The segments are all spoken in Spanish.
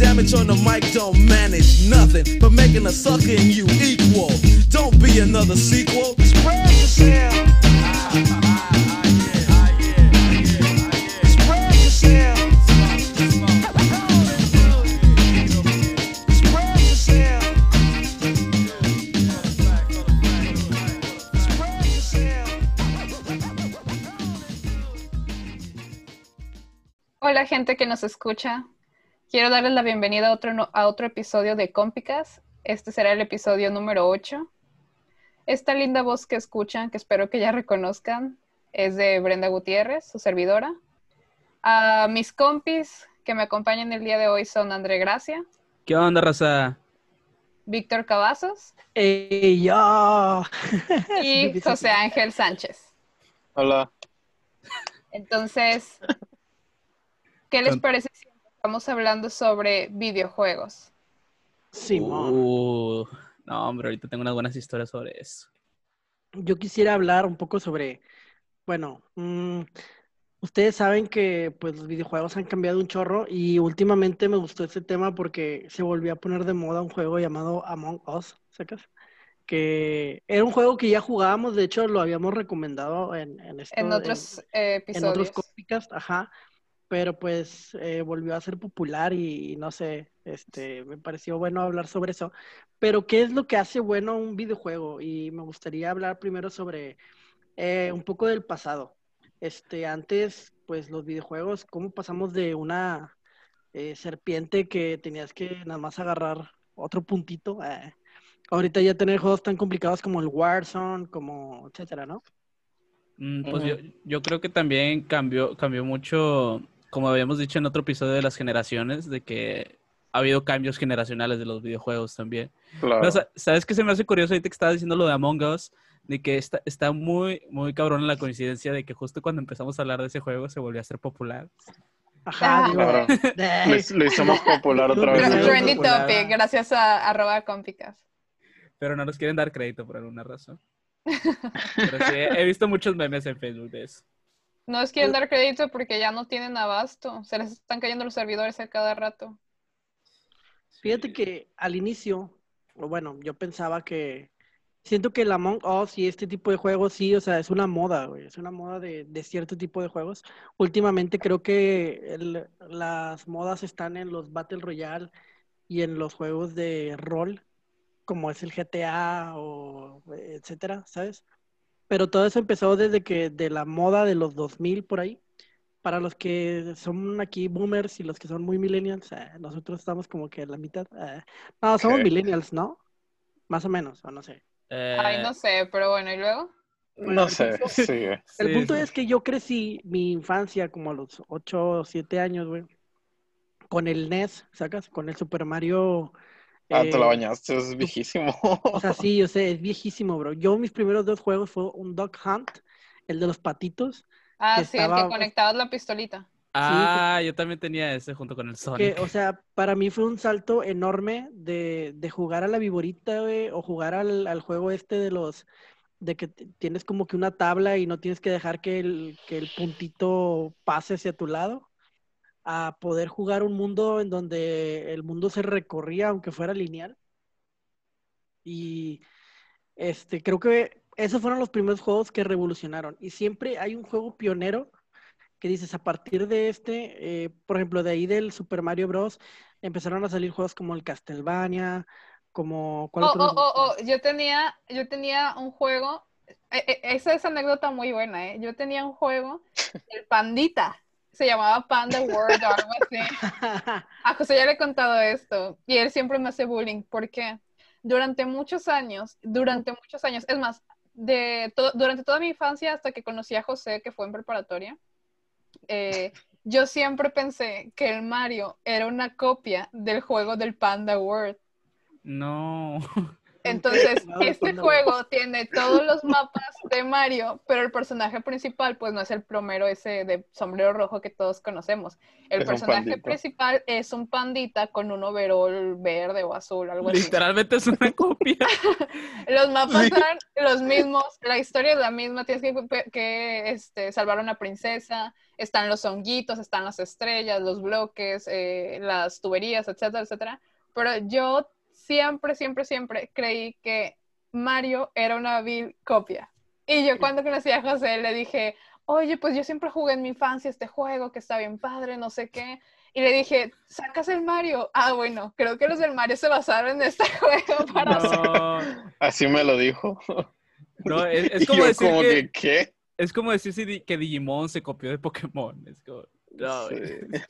damage on the mic don't manage nothing but making a sucker in you equal. Don't be another sequel. Spread yourself. Hola gente que nos escucha. Quiero darles la bienvenida a otro, no- a otro episodio de Compicas. Este será el episodio número 8. Esta linda voz que escuchan, que espero que ya reconozcan, es de Brenda Gutiérrez, su servidora. A mis compis que me acompañan el día de hoy son André Gracia, ¿Qué onda, raza? Víctor Cavazos ¡Ey, yo! y José Ángel Sánchez. Hola. Entonces, ¿qué les parece estamos hablando sobre videojuegos? Simón. Uh, no, hombre, ahorita tengo unas buenas historias sobre eso. Yo quisiera hablar un poco sobre, bueno, mm, ustedes saben que pues los videojuegos han cambiado un chorro y últimamente me gustó este tema porque se volvió a poner de moda un juego llamado Among Us, ¿sacas? Que era un juego que ya jugábamos, de hecho lo habíamos recomendado en, en, esto- En otros eh, en episodios. otros podcasts, ajá, pero pues eh, volvió a ser popular y, no sé, este, me pareció bueno hablar sobre eso. Pero ¿qué es lo que hace bueno un videojuego? Y me gustaría hablar primero sobre eh, un poco del pasado. Este, antes, pues los videojuegos, ¿cómo pasamos de una eh, serpiente que tenías que nada más agarrar otro puntito? Eh, ahorita ya tener juegos tan complicados como el Warzone, como etcétera, ¿no? Mm, pues yo, yo creo que también cambió, cambió mucho, como habíamos dicho en otro episodio de las generaciones, de que ha habido cambios generacionales de los videojuegos también. Claro. ¿Sabes qué se me hace curioso ahorita que estabas diciendo lo de Among Us? De que está, está muy, muy cabrón la coincidencia de que justo cuando empezamos a hablar de ese juego se volvió a ser popular. Ajá, Ah. digo, Claro. de- Lo, lo hicimos popular otra vez. Pero- Trendy popular. topic, gracias a arroba compicas. Pero no nos quieren dar crédito por alguna razón. Pero sí, he visto muchos memes en Facebook de eso. No les quieren dar crédito porque ya no tienen abasto. Se les están cayendo los servidores a cada rato. Fíjate que al inicio, bueno, yo pensaba que siento que el Among Us y este tipo de juegos sí, o sea, es una moda, güey, es una moda de, de cierto tipo de juegos. Últimamente creo que el- las modas están en los Battle Royale y en los juegos de rol, como es el GTA o etcétera, ¿sabes? Pero todo eso empezó desde que de la moda de los 2000 por ahí. Para los que son aquí boomers y los que son muy millennials, eh, nosotros estamos como que en la mitad. eh. No, somos Ok. millennials, ¿no? Más o menos, o no sé. Ay, Eh, no sé, pero bueno, ¿y luego? No sé, sigue. El sí, punto sí. es que yo crecí mi infancia como a los 8 o 7 años, güey, con el NES, ¿sacas? Con el Super Mario. Ah, te la eh, bañaste, es viejísimo. O sea, sí, yo sé, es viejísimo, bro. Yo mis primeros dos juegos fue un Dog Hunt, el de los patitos, Ah, que sí, el estaba- que conectabas la pistolita. Ah, yo también tenía ese junto con el que, Sonic. o sea, para mí fue un salto enorme de, de jugar a la viborita, güey, o jugar al, al juego este de los, de que tienes como que una tabla y no tienes que dejar que el, que el puntito pase hacia tu lado, a poder jugar un mundo en donde el mundo se recorría aunque fuera lineal. Y este, creo que esos fueron los primeros juegos que revolucionaron. Y siempre hay un juego pionero que dices, a partir de este, eh, por ejemplo, de ahí del Super Mario Bros. empezaron a salir juegos como el Castlevania, como... ¿cuál Oh, otro oh, oh, oh, yo tenía, yo tenía un juego, eh, eh, esa es anécdota muy buena, ¿eh? Yo tenía un juego, el Pandita, se llamaba Panda World o algo así. A José ya le he contado esto y él siempre me hace bullying porque durante muchos años, durante muchos años, es más, de to- durante toda mi infancia hasta que conocí a José, que fue en preparatoria, eh, yo siempre pensé que el Mario era una copia del juego del Panda World. No. Entonces, este juego tiene todos los mapas de Mario, pero el personaje principal, pues no es el plomero ese de sombrero rojo que todos conocemos. El Es personaje principal es un pandita con un overol verde o azul, algo así. Literalmente es una copia. Los mapas Sí. son los mismos, la historia es la misma, tienes que, que, este, salvar a una princesa, están los honguitos, están las estrellas, los bloques, eh, las tuberías, etcétera, etcétera. Pero yo siempre, siempre, siempre creí que Mario era una vil copia. Y yo cuando conocí a José le dije, oye, pues yo siempre jugué en mi infancia este juego que está bien padre, no sé qué. Y le dije, ¿sacas el Mario? Ah, bueno, creo que los del Mario se basaron en este juego para hacer... No, Así me lo dijo. no, es, como yo decir como que, que, ¿qué? es como decir si que Digimon se copió de Pokémon. Es como, no, Sí. güey.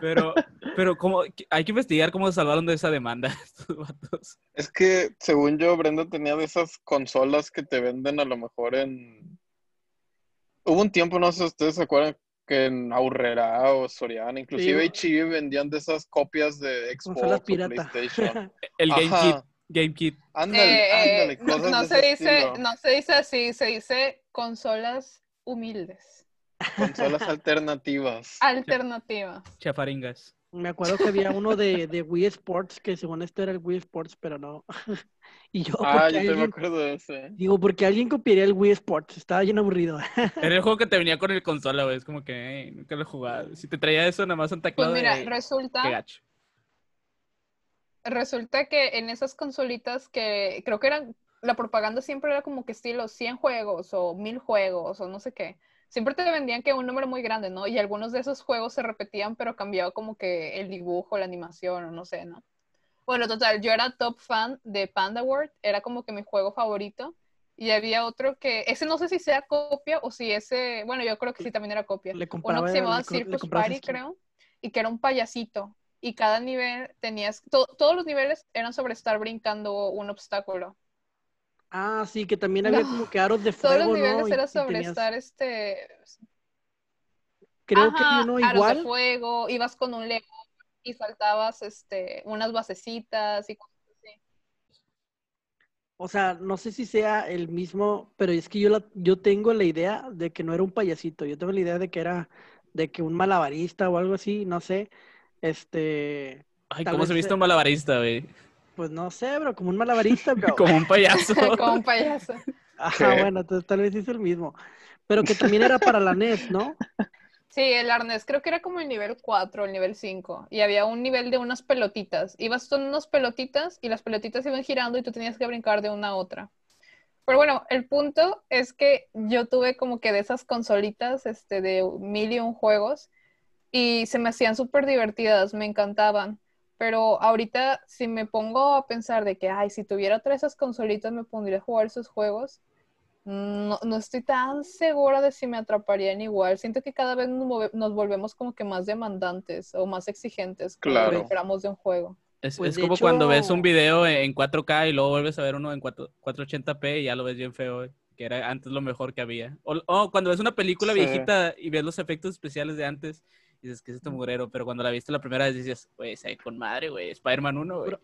Pero, pero como, hay que investigar cómo se salvaron de esa demanda estos vatos. Es que, según yo, Brenda tenía de esas consolas que te venden a lo mejor en... Hubo un tiempo, no sé si ustedes se acuerdan, que en Aurrera o Soriana, inclusive Sí. H&E vendían de esas copias de Xbox Consolas o pirata. PlayStation. El Game Ajá. Kit, Game Kit. Ándale, Eh, eh, ándale, no, cosas no de se ese dice, estilo. no se dice así, se dice consolas humildes, Consolas alternativas. alternativas. Chafaringas. Me acuerdo que había uno de, de Wii Sports, que según esto era el Wii Sports, pero no. y yo, Ah, yo también me alguien, acuerdo de ese. digo, porque alguien copiaría el Wii Sports, estaba bien aburrido. Era el juego que te venía con el consola, güey. Es como que "Ey, nunca lo he jugado. Si te traía eso, nada más Santa Pues Claus. mira, resulta, qué gacho. resulta que en esas consolitas que creo que eran, la propaganda siempre era como que estilo 100 juegos o 1000 juegos o no sé qué. Siempre te vendían que un número muy grande, ¿no? Y algunos de esos juegos se repetían, pero cambiaba como que el dibujo, la animación o no sé, ¿no? Bueno, total, yo era top fan de Panda World, era como que mi juego favorito. Y había otro que, ese no sé si sea copia o si ese, bueno, yo creo que sí también era copia. Le Uno que se llamaba Circus Party, creo, y que era un payasito. Y cada nivel tenías, to- todos los niveles eran sobre estar brincando un obstáculo. Ah, sí, que también había No. como que aros de Todos fuego, los niveles ¿no? Era sobre tenías- estar este. Creo que Ajá, uno aros de igual. fuego, ibas con un león y saltabas este, unas basecitas y cosas así. O sea, no sé si sea el mismo, pero es que yo, la, yo tengo la idea de que no era un payasito, yo tengo la idea de que era de que un malabarista o algo así, no sé. Este, Ay, ¿cómo se viste un malabarista, güey? Pues no sé, bro, como un malabarista, bro. Como un payaso. Como un payaso. Ajá, ¿Qué? bueno, entonces tal vez es el mismo. Pero que también era para la NES, ¿no? Sí, el arnés creo que era como el nivel 4, el nivel 5. Y había un nivel de unas pelotitas. Ibas con unas pelotitas y las pelotitas iban girando y tú tenías que brincar de una a otra. Pero bueno, el punto es que yo tuve como que de esas consolitas este, de mil y un juegos y se me hacían súper divertidas, me encantaban. Pero ahorita si me pongo a pensar de que, ay, si tuviera otra de esas consolitas me pondría a jugar esos juegos, no, no estoy tan segura de si me atraparían igual. Siento que cada vez nos, volvemos como que más demandantes o más exigentes Claro. esperamos de un juego. Es, Pues, es como cuando ves un video en 4K y luego vuelves a ver uno en 4, 480p y ya lo ves bien feo, que era antes lo mejor que había. O, o cuando ves una película Sí. viejita y ves los efectos especiales de antes, dices que es este mugrero, pero cuando la viste la primera vez dices, güey, se ve con madre, güey, Spider-Man 1, güey. Bro,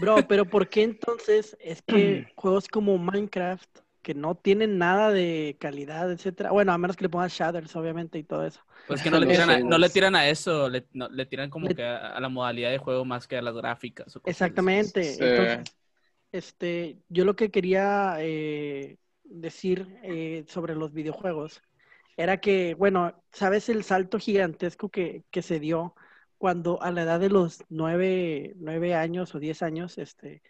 Bro, pero ¿por qué entonces es que juegos como Minecraft, que no tienen nada de calidad, etcétera? Bueno, a menos que le pongas shaders, obviamente, y todo eso. Pues que no le tiran a, no le tiran a eso, le, no- le tiran como Le- que a, a la modalidad de juego más que a las gráficas. o cosas. Exactamente. Sí. Entonces, este, yo lo que quería eh, decir eh, sobre los videojuegos era que, bueno, ¿sabes el salto gigantesco que, que se dio cuando a la edad de los nueve, nueve años o diez años, este,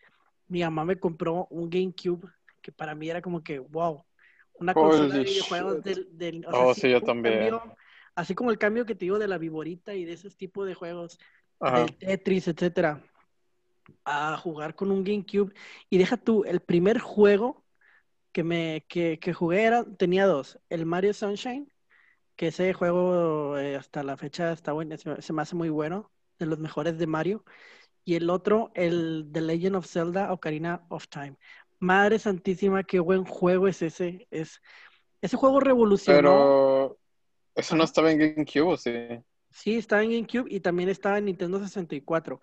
mi mamá me compró un GameCube que para mí era como que, wow, una consola de Holy videojuegos del, del- o Oh, sí, yo un también. cambio- así como el cambio que te digo de la Viborita y de esos tipos de juegos, Ajá. del Tetris, etcétera, a jugar con un GameCube. Y deja tú, el primer juego que me que, que jugué era, tenía dos, el Mario Sunshine, que ese juego eh, hasta la fecha está bueno, se, se me hace muy bueno, de los mejores de Mario. Y el otro, el The Legend of Zelda Ocarina of Time. Madre santísima, qué buen juego es ese. Es, ese juego revolucionó. Pero eso no estaba en GameCube, ¿o sí? Sí, estaba en GameCube y también estaba en Nintendo 64.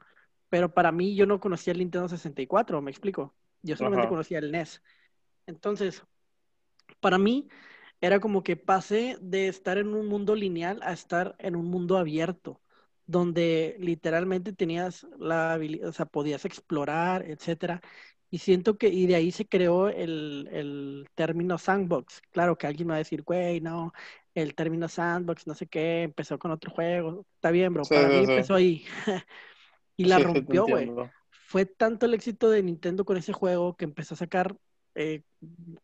Pero para mí yo no conocía el Nintendo 64, me explico. Yo solamente Ajá. conocía el NES. Entonces, para mí era como que pasé de estar en un mundo lineal a estar en un mundo abierto, donde literalmente tenías la habilidad, o sea, podías explorar, etcétera. Y siento que, y de ahí se creó el, el término sandbox. Claro que alguien va a decir, güey, no, el término sandbox, no sé qué, empezó con otro juego. Está bien, bro, Sí, para sí, mí sí. empezó ahí. y la rompió, güey. Fue tanto el éxito de Nintendo con ese juego que empezó a sacar eh,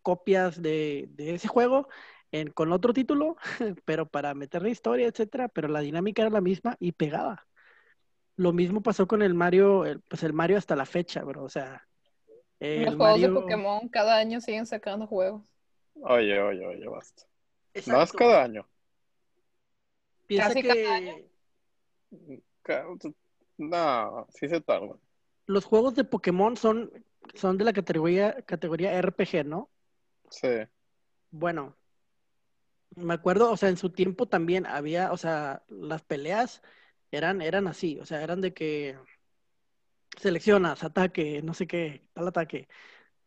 copias de, de ese juego en, con otro título, pero para meterle historia, etcétera, pero la dinámica era la misma y pegaba. Lo mismo pasó con el Mario, el- pues el Mario hasta la fecha, bro. O sea, el Los juegos de Pokémon cada año siguen sacando juegos. Oye, oye, oye, basta. Más Exacto. cada año. Piensa Casi que cada año. Ca- No, sí se tarda. los juegos de Pokémon son, son de la categoría, categoría RPG, ¿no? Sí. Bueno, me acuerdo, o sea, en su tiempo también había, o sea, las peleas eran, eran así, o sea, eran de que seleccionas, ataque, no sé qué, tal ataque.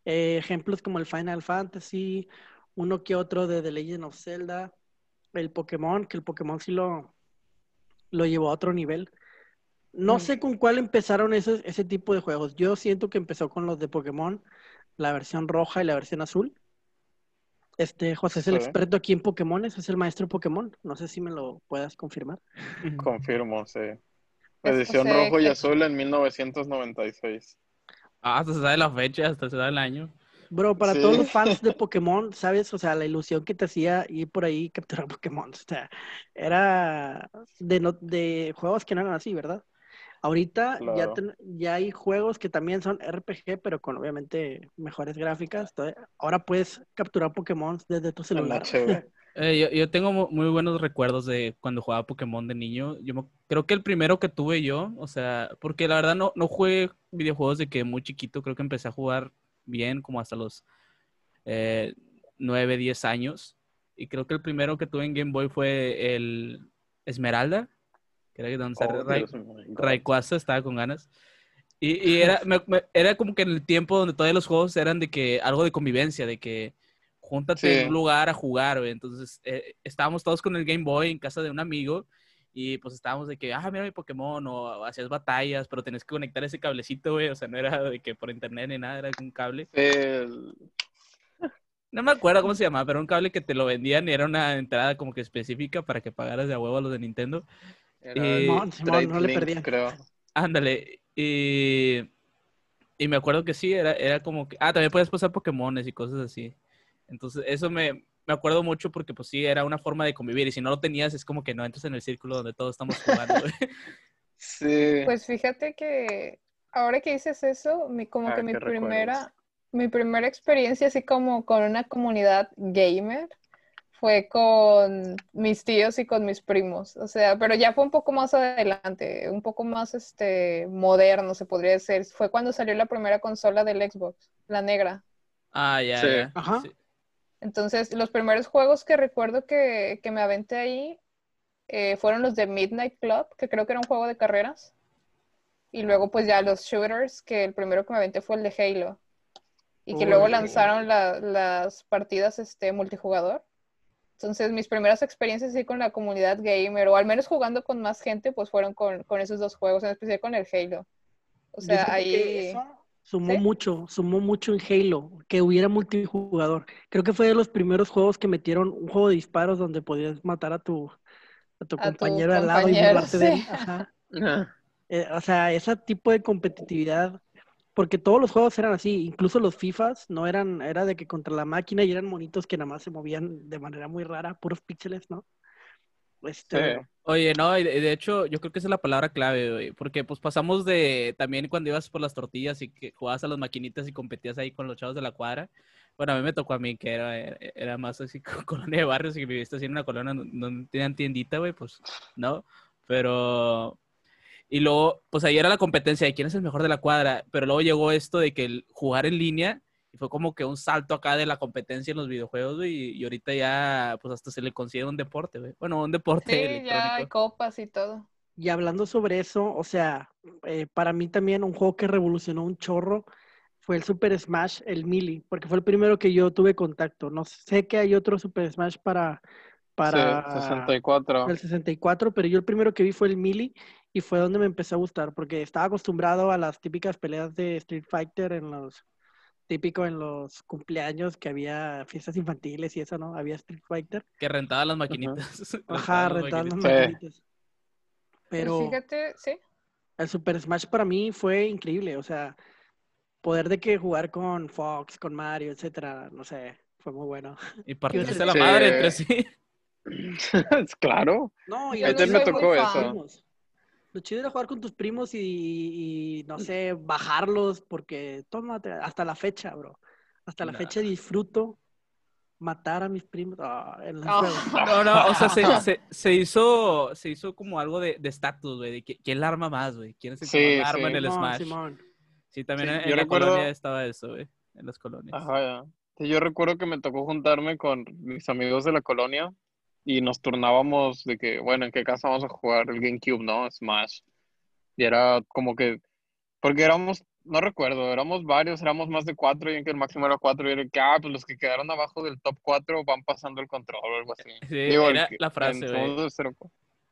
Eh, ejemplos como el Final Fantasy, uno que otro de The Legend of Zelda, el Pokémon, que el Pokémon sí lo, lo llevó a otro nivel. No Mm. sé con cuál empezaron ese, ese tipo de juegos. Yo siento que empezó con los de Pokémon, la versión roja y la versión azul. Este, José es el Sí. experto aquí en Pokémones, es el maestro Pokémon. No sé si me lo puedas confirmar. Confirmo, sí. Edición rojo y azul en 1996. Ah, hasta se sabe la fecha, hasta se da el año. Bro, para Sí. todos los fans de Pokémon, ¿sabes? O sea, la ilusión que te hacía ir por ahí y capturar Pokémon. O sea, era de, no- de juegos que no eran así, ¿verdad? Ahorita ya, ten- ya hay juegos que también son RPG, pero con obviamente mejores gráficas. Entonces, ahora puedes capturar Pokémon desde tu celular. Eh, yo, yo tengo mu- muy buenos recuerdos de cuando jugaba Pokémon de niño. Yo me- creo que el primero que tuve yo, o sea, porque la verdad no, no jugué videojuegos de que muy chiquito, creo que empecé a jugar bien como hasta los eh, 9, 10 años. Y creo que el primero que tuve en Game Boy fue el Esmeralda, que era donde Oh, Ray-. Rayquaza, estaba con ganas. Y, y era, me- me- era como que en el tiempo donde todavía los juegos eran de que algo de convivencia, de que júntate Sí. en un lugar a jugar, güey. Entonces eh, estábamos todos con el Game Boy en casa de un amigo y pues estábamos de que, ah, mira mi Pokémon, o hacías batallas, pero tenías que conectar ese cablecito, güey. O sea, no era de que por internet ni nada, era un cable. El- No me acuerdo cómo se llamaba, pero era un cable que te lo vendían y era una entrada como que específica para que pagaras de a huevo a los de Nintendo. Era Eh, Simón, Simón, Trade no le Link, perdían. creo. Ándale, y, y me acuerdo que sí, era, era como que, ah, también puedes pasar Pokémones y cosas así. Entonces, eso me, me acuerdo mucho porque pues sí, era una forma de convivir y si no lo tenías es como que no entras en el círculo donde todos estamos jugando. Sí. Pues fíjate que ahora que dices eso, mi, como Ah, que mi primera, mi primera experiencia así como con una comunidad gamer fue con mis tíos y con mis primos. O sea, pero ya fue un poco más adelante, un poco más este moderno, se podría decir. Fue cuando salió la primera consola del Xbox, la negra. Ah, ya, Sí. ya. Ajá. sí. Entonces, los primeros juegos que recuerdo que, que me aventé ahí eh, fueron los de Midnight Club, que creo que era un juego de carreras. Y luego, pues ya los shooters, que el primero que me aventé fue el de Halo. Y que luego lanzaron la- las partidas este, multijugador. Entonces, mis primeras experiencias así con la comunidad gamer, o al menos jugando con más gente, pues fueron con, con esos dos juegos, en especial con el Halo. O Yo sea, que ahí... eso sumó ¿Sí? mucho, sumó mucho en Halo, que hubiera multijugador. Creo que fue de los primeros juegos que metieron un juego de disparos donde podías matar a tu, a tu A tu compañero al lado y burlarte de él. sí. Ajá. Eh, o sea, ese tipo de competitividad, porque todos los juegos eran así, incluso los FIFAs no eran, era de que contra la máquina y eran monitos que nada más se movían de manera muy rara, puros píxeles, ¿no? Este, Sí. Oye, no, de, de hecho, yo creo que esa es la palabra clave, güey, porque pues pasamos de también cuando ibas por las tortillas y que jugabas a las maquinitas y competías ahí con los chavos de la cuadra. Bueno, a mí me tocó a mí que era, era más así con colonia de barrios y viviste así en una colonia donde donde tenían tiendita, güey, pues no, pero... Y luego, pues ahí era la competencia de quién es el mejor de la cuadra, pero luego llegó esto de que el jugar en línea y fue como que un salto acá de la competencia en los videojuegos, güey, y, y ahorita ya, pues hasta se le considera un deporte, güey. Bueno, un deporte Sí, ya hay copas y todo. Y hablando sobre eso, o sea, eh, para mí también un juego que revolucionó un chorro fue el Super Smash, el Melee, porque fue el primero que yo tuve contacto. No sé que hay otro Super Smash para, para Sí, 64. el 64, pero yo el primero que vi fue el Melee y fue donde me empezó a gustar, porque estaba acostumbrado a las típicas peleas de Street Fighter en los típico en los cumpleaños que había fiestas infantiles y eso, ¿no? Había Street Fighter. Que rentaba las maquinitas. Ajá, Rentaba las rentaban las maquinitas. Sí. Pero Fíjate, sí. el Super Smash para mí fue increíble, o sea, poder de que jugar con Fox, con Mario, etcétera, no sé, fue muy bueno. Y partirse Sí. la madre entre sí. Es claro. No, y Yo A no ti me soy tocó muy eso. fan. Lo chido era jugar con tus primos y, y, no sé, bajarlos, porque tómate, hasta la fecha, bro. Hasta la Nah. fecha disfruto matar a mis primos ah, Ah. No, no, o sea, se, se, se hizo, se hizo como algo de de estatus, güey, de que, quién la arma más, güey. ¿Quién es el que Sí, arma sí. en el Simón, Smash? Simón. Sí, también Sí, en, yo en la recuerdo- colonia estaba eso, güey. En las colonias. Ajá, ya. Yo recuerdo que me tocó juntarme con mis amigos de la colonia y nos turnábamos de que, bueno, ¿en qué casa vamos a jugar el GameCube, no? Smash. Y era como que, porque éramos, no recuerdo, éramos varios, éramos más de cuatro y en que el máximo era cuatro y era que, ah, pues los que quedaron abajo del top cuatro van pasando el control o algo así. Sí, Digo, era que- la frase, en güey. somos de cero-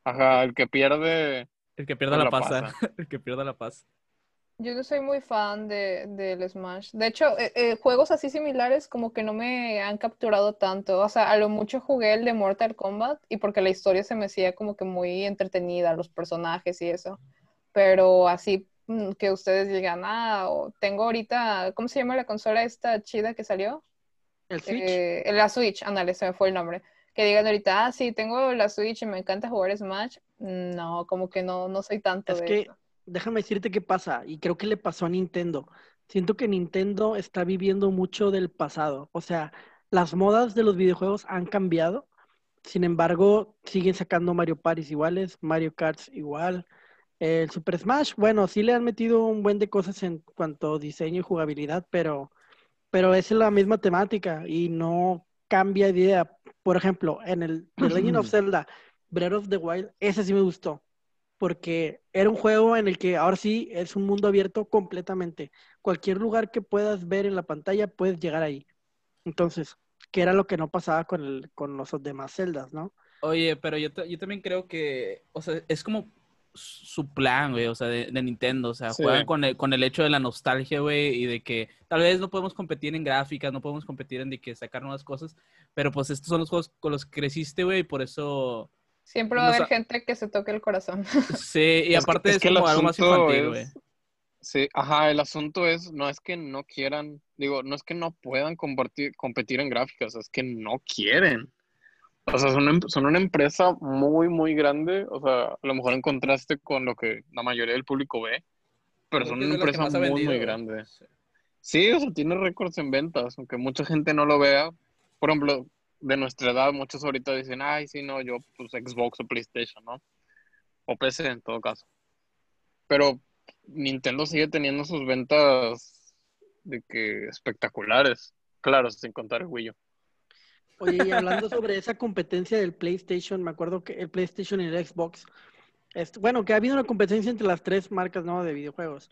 Ajá, el que pierde, El que pierda pues la la pasa. pasa. El que pierda la paz. Yo no soy muy fan de, del Smash. De hecho, eh, eh, juegos así similares como que no me han capturado tanto. O sea, a lo mucho jugué el de Mortal Kombat y porque la historia se me hacía como que muy entretenida, los personajes y eso. Pero así mm, que ustedes digan, ah, o tengo ahorita, ¿cómo se llama la consola esta chida que salió? El Switch. Eh, la Switch, ándale, se me fue el nombre. Que digan ahorita, ah, sí, tengo la Switch y me encanta jugar Smash. No, como que no, no soy tanto Es de que eso. Déjame decirte qué pasa, y creo que le pasó a Nintendo. Siento que Nintendo está viviendo mucho del pasado. O sea, las modas de los videojuegos han cambiado. Sin embargo, siguen sacando Mario Party iguales, Mario Kart igual. El Super Smash, bueno, sí le han metido un buen de cosas en cuanto a diseño y jugabilidad, pero, pero es la misma temática y no cambia de idea. Por ejemplo, en el The Legend of Zelda, Breath of the Wild, ese sí me gustó porque era un juego en el que ahora sí es un mundo abierto completamente. Cualquier lugar que puedas ver en la pantalla puedes llegar ahí. Entonces, que era lo que no pasaba con, el, con los demás celdas, ¿no? Oye, pero yo, yo también creo que, o sea, es como su plan, güey, o sea, de, de Nintendo, o sea, Sí. juegan con el, con el hecho de la nostalgia, güey, y de que tal vez no podemos competir en gráficas, no podemos competir en de que sacar nuevas cosas, pero pues estos son los juegos con los que creciste, güey, y por eso, Siempre va a haber gente que se toque el corazón. sí, y Es que- aparte es es, que el como algo más asunto infantil, güey. es- Sí, ajá, el asunto es, no es que no quieran, digo, no es que no puedan compartir, competir en gráficas, es que no quieren. O sea, son, em- son una empresa muy, muy grande, o sea, a lo mejor en contraste con lo que la mayoría del público ve, pero son una es empresa muy, vendido, muy grande. Sí. Sí, o sea, tiene récords en ventas, aunque mucha gente no lo vea. Por ejemplo, de nuestra edad, muchos ahorita dicen, ay, sí, no, yo, pues Xbox o PlayStation, ¿no? O PC en todo caso. Pero Nintendo sigue teniendo sus ventas de que espectaculares. Claro, sin contar el Wii U. Oye, y hablando sobre esa competencia del PlayStation, me acuerdo que el PlayStation y el Xbox, es- bueno, que ha habido una competencia entre las tres marcas, ¿no? De videojuegos.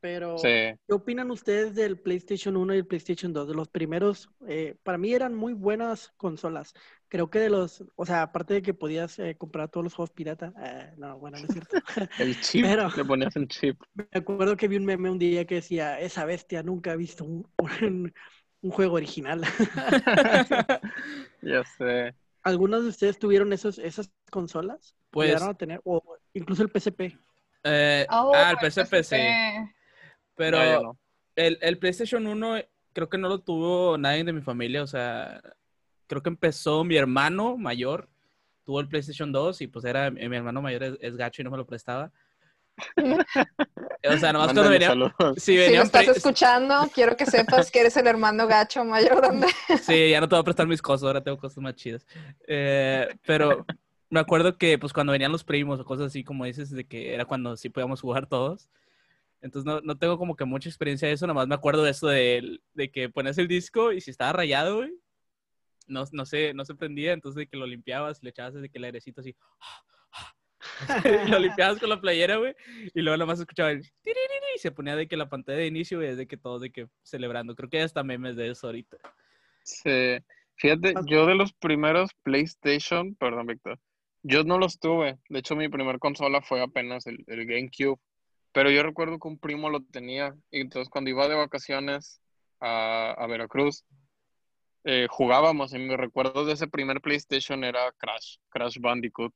Pero, Sí. ¿qué opinan ustedes del PlayStation 1 y el PlayStation 2? De los primeros, eh, para mí eran muy buenas consolas. Creo que de los, o sea, aparte de que podías eh, comprar todos los juegos pirata, eh, no, bueno, no es cierto. El chip, Pero- le ponías el chip. Me acuerdo que vi un meme un día que decía, esa bestia nunca ha visto un, un- un juego original. Ya sé. ¿Algunos de ustedes tuvieron esos, esas consolas? Pues, ¿Llegaron a tener? O incluso el PSP. eh, Oh, ah, el el PSP, sí. Pero No, yo no. el, el PlayStation 1 creo que no lo tuvo nadie de mi familia, o sea, creo que empezó mi hermano mayor, tuvo el PlayStation 2 y pues era, mi hermano mayor es, es gacho y no me lo prestaba. O sea, nomás cuando venía, si Si lo estás escuchando, quiero que sepas que eres el hermano gacho mayor. Sí, ya no te voy a prestar mis cosas, ahora tengo cosas más chidas. Eh, pero me acuerdo que pues cuando venían los primos o cosas así como dices, de que era cuando sí podíamos jugar todos. Entonces no, no tengo como que mucha experiencia de eso, nomás me acuerdo de eso de, de que ponías el disco y si estaba rayado, güey, no, no, se, no se prendía, entonces de que lo limpiabas, le echabas de que el airecito así, y lo limpiabas con la playera, güey, y luego nomás escuchaba el tiririri, y se ponía de que la pantalla de inicio, güey, es de que todos de que celebrando. Creo que hay hasta memes de eso ahorita. Sí. Fíjate, yo de los primeros PlayStation, perdón, Víctor, yo no los tuve. De hecho, mi primer consola fue apenas el, el GameCube. Pero yo recuerdo que un primo lo tenía. Y entonces cuando iba de vacaciones, a, a Veracruz, eh, jugábamos y mi recuerdo de ese primer PlayStation era Crash, Crash Bandicoot.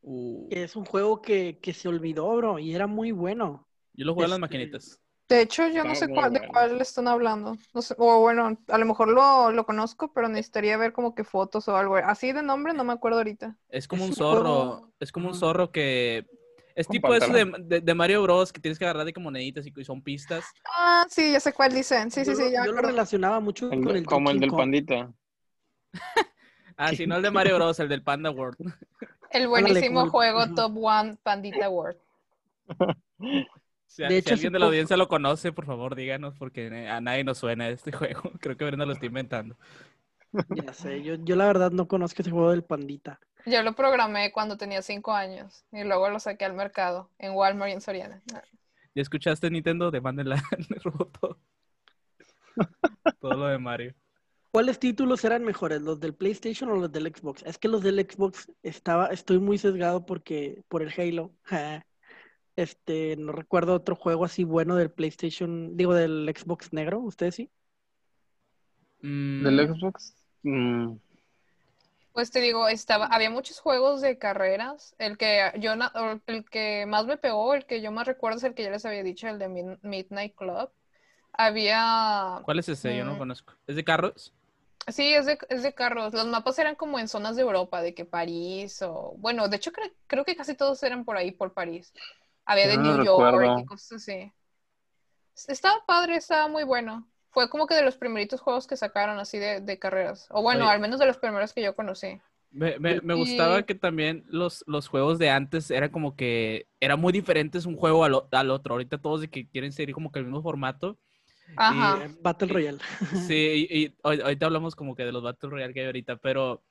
Uh, Es un juego que, que se olvidó, bro, y era muy bueno. yo lo jugué en las Este, maquinitas. De hecho, yo no sé cuál, de cuál están hablando. No sé, o bueno, a lo mejor lo, lo conozco, pero necesitaría ver como que fotos o algo. Así de nombre no me acuerdo ahorita. Es como es un zorro, juego- es como un zorro que... Es tipo eso de, de- de Mario Bros. que tienes que agarrar de como moneditas y y son pistas. Ah, sí, ya sé cuál dicen. Sí, sí, yo sí, me yo lo relacionaba mucho El con el como el del Kong. pandita. Ah, sí, no el de Mario Bros, el del Panda World. El buenísimo juego. Top One Pandita World. Si, De si hecho, alguien de la audiencia lo conoce, por favor díganos, porque eh, a nadie nos suena este juego. Creo que Brenda lo está inventando. Ya sé, yo, yo la verdad no conozco ese juego del pandita. Yo lo programé cuando tenía cinco años y luego lo saqué al mercado en Walmart y en Soriana. ¿Ya escuchaste Nintendo? Demándenla. Le robó todo. todo lo de Mario. ¿Cuáles títulos eran mejores, los del PlayStation o los del Xbox? Es que los del Xbox estaba, estoy muy sesgado porque por el Halo. Este, no recuerdo otro juego así bueno del PlayStation, digo del Xbox negro, ¿ustedes sí? Mm, ¿Del Xbox? Mm, Pues te digo, estaba, había muchos juegos de carreras. El que yo el que más me pegó, el que yo más recuerdo es el que ya les había dicho, el de Mid- Midnight Club. Había ¿Cuál es ese? Yo no Mm. conozco. ¿Es de carros? Sí, es de, es de carros. Los mapas eran como en zonas de Europa, de que París o... Bueno, de hecho cre- creo que casi todos eran por ahí, por París. Había de no New York recuerdo. y cosas así. Estaba padre, estaba muy bueno. Fue como que de los primeritos juegos que sacaron así de, de carreras. O bueno, Oye. al menos de los primeros que yo conocí. Me, me- me Y- gustaba que también los, los juegos de antes eran como que era muy diferentes un juego al, al otro. Ahorita todos de que quieren seguir como que el mismo formato. Ajá. Eh, Battle Royale. Sí, y, y hoy- ahorita hablamos como que de los Battle Royale que hay ahorita, pero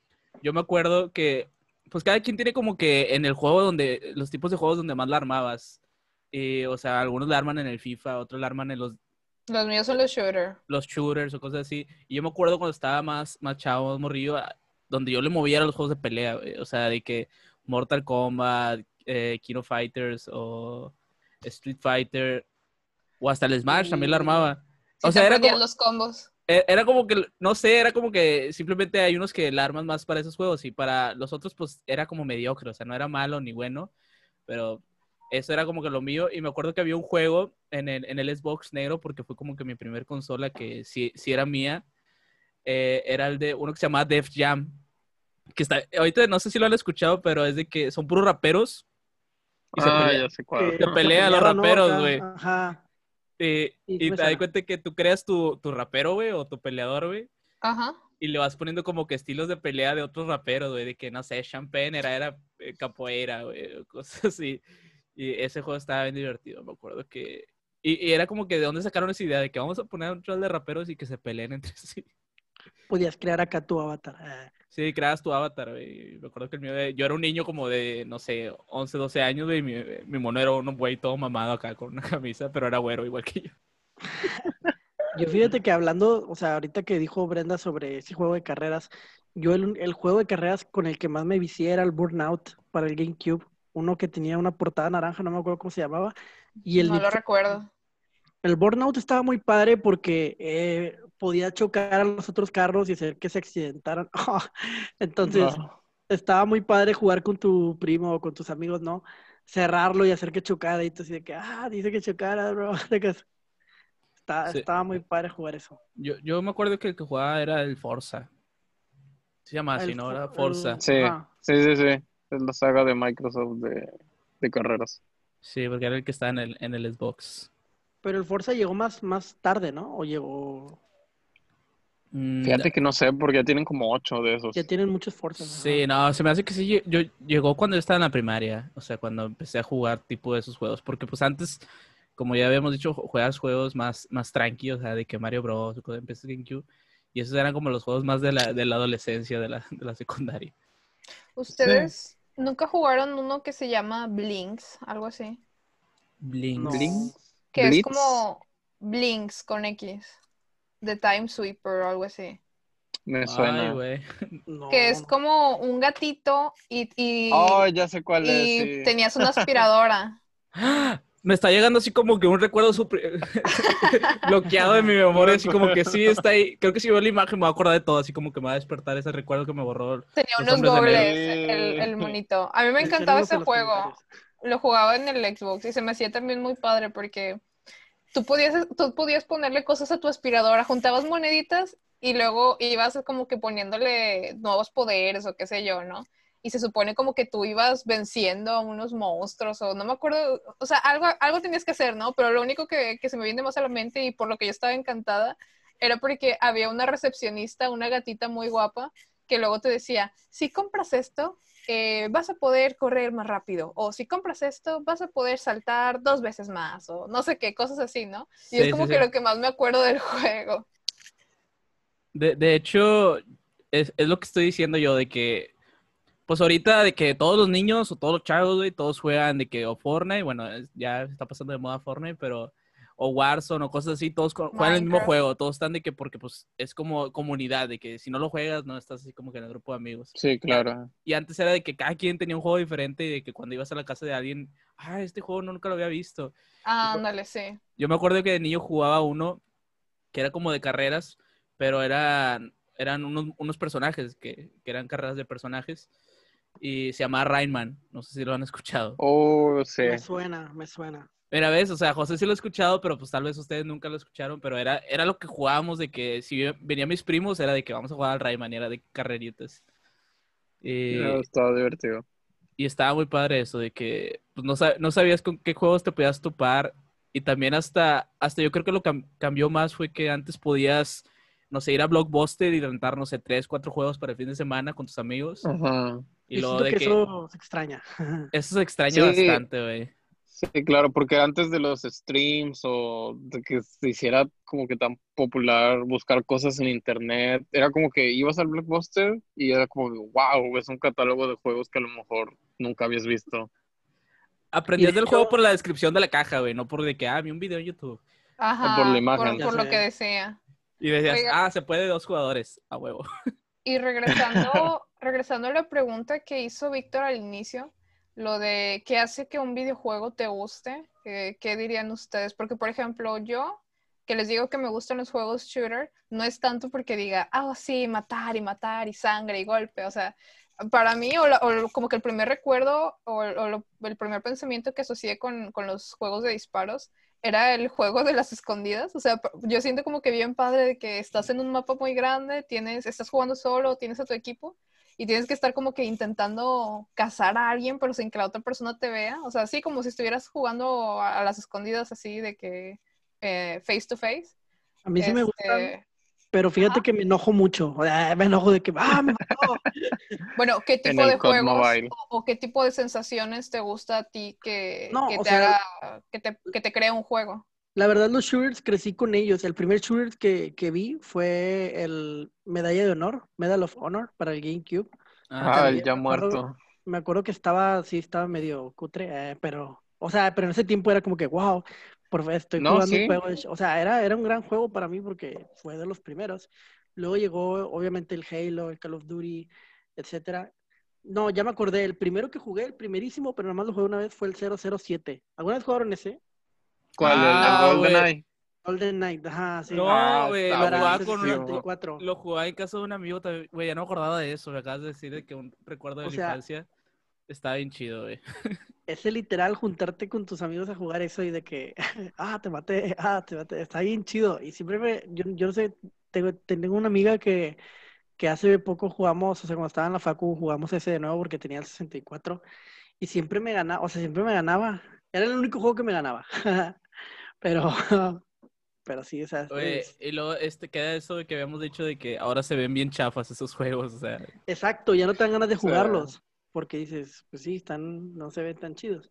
yo me acuerdo que pues cada quien tiene como que en el juego donde, los tipos de juegos donde más la armabas. Y, o sea, algunos la arman en el FIFA, otros la arman en los, Los míos son los shooters. los shooters o cosas así. Y yo me acuerdo cuando estaba más, más chavo, más morrillo, a- donde yo le movía a los juegos de pelea, güey. O sea, de que Mortal Kombat, eh, King of Fighters o Street Fighter o hasta el Smash también la armaba. Si O sea, era como, los combos. e- era como que, no sé, era como que simplemente hay unos que la arman más para esos juegos y para los otros pues era como mediocre, o sea, no era malo ni bueno, pero eso era como que lo mío y me acuerdo que había un juego en el, en el Xbox negro porque fue como que mi primer consola que sí, sí era mía, eh, era el de uno que se llamaba Def Jam, que está, ahorita no sé si lo han escuchado, pero es de que son puros raperos. Y se Ah, pelea- ya sé cuál. Se pelea a los raperos, güey. Ajá. eh, y me te das cuenta que tú creas tu, tu rapero, güey, o tu peleador, güey. Ajá. y le vas poniendo como que estilos de pelea de otros raperos, güey, de que no sé, Champagne era, era eh, capoeira, güey, cosas así. Y ese juego estaba bien divertido, me acuerdo que. Y, y era como que de dónde sacaron esa idea de que vamos a poner un troll de raperos y que se peleen entre sí. Podías crear acá tu avatar. Ah, Sí, creabas tu avatar, güey. y Me acuerdo que el mío, de- yo era un niño como de, no sé, 11, 12 años, güey, y mi, mi mono era un güey todo mamado acá con una camisa, pero era güero igual que yo. Yo fíjate que hablando, o sea, ahorita que dijo Brenda sobre ese juego de carreras, yo el, el juego de carreras con el que más me vicié era el Burnout para el GameCube. Uno que tenía una portada naranja, no me acuerdo cómo se llamaba. Y el, no lo recuerdo. el Burnout estaba muy padre porque eh, podía chocar a los otros carros y hacer que se accidentaran. Entonces, No. estaba muy padre jugar con tu primo o con tus amigos, ¿no? Cerrarlo y hacer que chocara y tú así de que, ah, dice que chocara, bro. De que- Está- Sí. Estaba muy padre jugar eso. Yo, yo me acuerdo que el que jugaba era el Forza. Se llama así, ¿no? Era el- Forza. Sí, sí, sí, sí. Es la saga de Microsoft de, de carreras. Sí, porque era el que estaba en el, en el Xbox. Pero el Forza llegó más, más tarde, ¿no? O llegó... Mm, Fíjate que no sé, porque ya tienen como ocho de esos. Ya tienen muchos Forzas. Sí, no, se me hace que sí. Yo, llegó cuando yo estaba en la primaria. O sea, cuando empecé a jugar tipo de esos juegos. Porque pues antes, como ya habíamos dicho, ju- juegas juegos más, más tranquilos, o sea, de que Mario Bros. Empecé GameCube. Y esos eran como los juegos más de la, de la adolescencia, de la, de la secundaria. ¿Ustedes nunca jugaron uno que se llama Blinks? Algo así. Blinks. No. Que es como Blinks con X. De Time Sweeper o algo así. Me suena. No. Que es como un gatito y, y, Oh, ya sé cuál y es. sí. tenías una aspiradora. me está llegando así como que un recuerdo super... bloqueado de mi memoria, así como que sí está ahí. Creo que si veo la imagen me voy a acordar de todo, así como que me va a despertar ese recuerdo que me borró. Tenía unos negro. el, el monito. A mí me encantaba en ese juego. Lo jugaba en el Xbox y se me hacía también muy padre porque tú podías, tú podías ponerle cosas a tu aspiradora, juntabas moneditas y luego ibas como que poniéndole nuevos poderes o qué sé yo, ¿no? Y se supone como que tú ibas venciendo a unos monstruos o no me acuerdo, o sea, algo, algo tenías que hacer, ¿no? Pero lo único que, que se me viene más a la mente y por lo que yo estaba encantada era porque había una recepcionista, una gatita muy guapa, que luego te decía, si compras esto, eh, vas a poder correr más rápido, o si compras esto, vas a poder saltar dos veces más, o no sé qué, cosas así, ¿no? Y Sí, es como sí, que sí. lo que más me acuerdo del juego. De, de hecho, es, es lo que estoy diciendo yo, de que, pues ahorita de que todos los niños o todos los chavos, güey, todos juegan de que o Fortnite, bueno, ya está pasando de moda Fortnite, pero, o Warzone o cosas así, todos co- juegan el mismo Minecraft. juego, todos están de que, porque pues es como comunidad, de que si no lo juegas, no estás así como que en el grupo de amigos. Sí, claro. Y antes era de que cada quien tenía un juego diferente y de que cuando ibas a la casa de alguien, ah, este juego no, nunca lo había visto. Ah, ándale, sí. Yo me acuerdo que de niño jugaba uno que era como de carreras, pero eran, eran unos, unos personajes, que, que eran carreras de personajes, y se llamaba Rainman, no sé si lo han escuchado. Oh, sí. Me suena, me suena. Mira, ves, o sea, José sí lo ha escuchado, pero pues tal vez ustedes nunca lo escucharon, pero era, era lo que jugábamos de que si venían mis primos, era de que vamos a jugar al Rayman, y era de carreritas. Y, No, estaba divertido. y estaba muy padre eso, de que pues, no, sab- no sabías con qué juegos te podías topar. Y también hasta, hasta yo creo que lo que cam- cambió más fue que antes podías, no sé, ir a Blockbuster y rentar, no sé, tres, cuatro juegos para el fin de semana con tus amigos. Ajá. Y luego de que, que eso se extraña. eso se extraña Sí. bastante, güey. Sí, claro, porque antes de los streams o de que se hiciera como que tan popular buscar cosas en internet, era como que ibas al Blockbuster y era como, wow, es un catálogo de juegos que a lo mejor nunca habías visto. Aprendías de del juego por la descripción de la caja, güey, no por de que, ah, vi un video en YouTube. Ajá, por la imagen. por, por lo que decía. Y decías, Oiga. ah, se puede de dos jugadores, a huevo. Y regresando, regresando a la pregunta que hizo Víctor al inicio, lo de qué hace que un videojuego te guste, ¿qué, qué dirían ustedes? Porque, por ejemplo, yo, que les digo que me gustan los juegos shooter, no es tanto porque diga, ah, sí, matar y matar y sangre y golpe, o sea, para mí, o, como que el primer recuerdo o, el primer pensamiento que asocié con, con los juegos de disparos era el juego de las escondidas. O sea, yo siento como que bien padre de que estás en un mapa muy grande, tienes, estás jugando solo, tienes a tu equipo y tienes que estar como que intentando cazar a alguien, pero sin que la otra persona te vea. O sea, así como si estuvieras jugando a, a las escondidas, así de que eh, face to face. A mí sí me Este, gustan, pero fíjate que me enojo mucho. Me enojo de que, ah, me mató. Bueno, ¿qué tipo de juegos Mobile. o, o qué tipo de sensaciones te gusta a ti que, No, que o te sea- haga, que te, que te crea un juego? La verdad, los shooters crecí con ellos. El primer shooter que, que vi fue el Medalla de Honor, Medal of Honor para el GameCube. Ah, Ah, el ya me acuerdo- muerto. Me acuerdo que estaba, sí, estaba medio cutre, eh, pero, o sea, pero en ese tiempo era como que, wow, por estoy No, jugando sí. un juego. de sh-". O sea, era, era un gran juego para mí porque fue de los primeros. Luego llegó, obviamente, el Halo, el Call of Duty, etcétera. No, ya me acordé, el primero que jugué, el primerísimo, pero nomás lo jugué una vez, fue el 007. ¿Alguna vez jugaron ese? ¿Cuál? Ah, el de güey. GoldenEye. Golden Knight, ajá, sí. No, Ah, güey, está lo jugaba con del una- 64. Lo jugaba en casa de un amigo también, güey, ya no me acordaba de eso, me acabas de decir de que un recuerdo de O la sea- infancia estaba bien chido, güey. Ese literal juntarte con tus amigos a jugar eso y de que, ah, te maté, ah, te maté, está bien chido. Y siempre me, yo, yo no sé, tengo, tengo una amiga que, que hace poco jugamos, o sea, cuando estaba en la facu jugamos ese de nuevo porque tenía el 64 y siempre me ganaba, o sea, siempre me ganaba. Era el único juego que me ganaba. Pero, pero sí, o sea, Oye, es- y luego este, queda eso de que habíamos dicho de que ahora se ven bien chafas esos juegos, o sea, exacto, ya no te dan ganas de jugarlos porque dices, pues sí, están, no se ven tan chidos.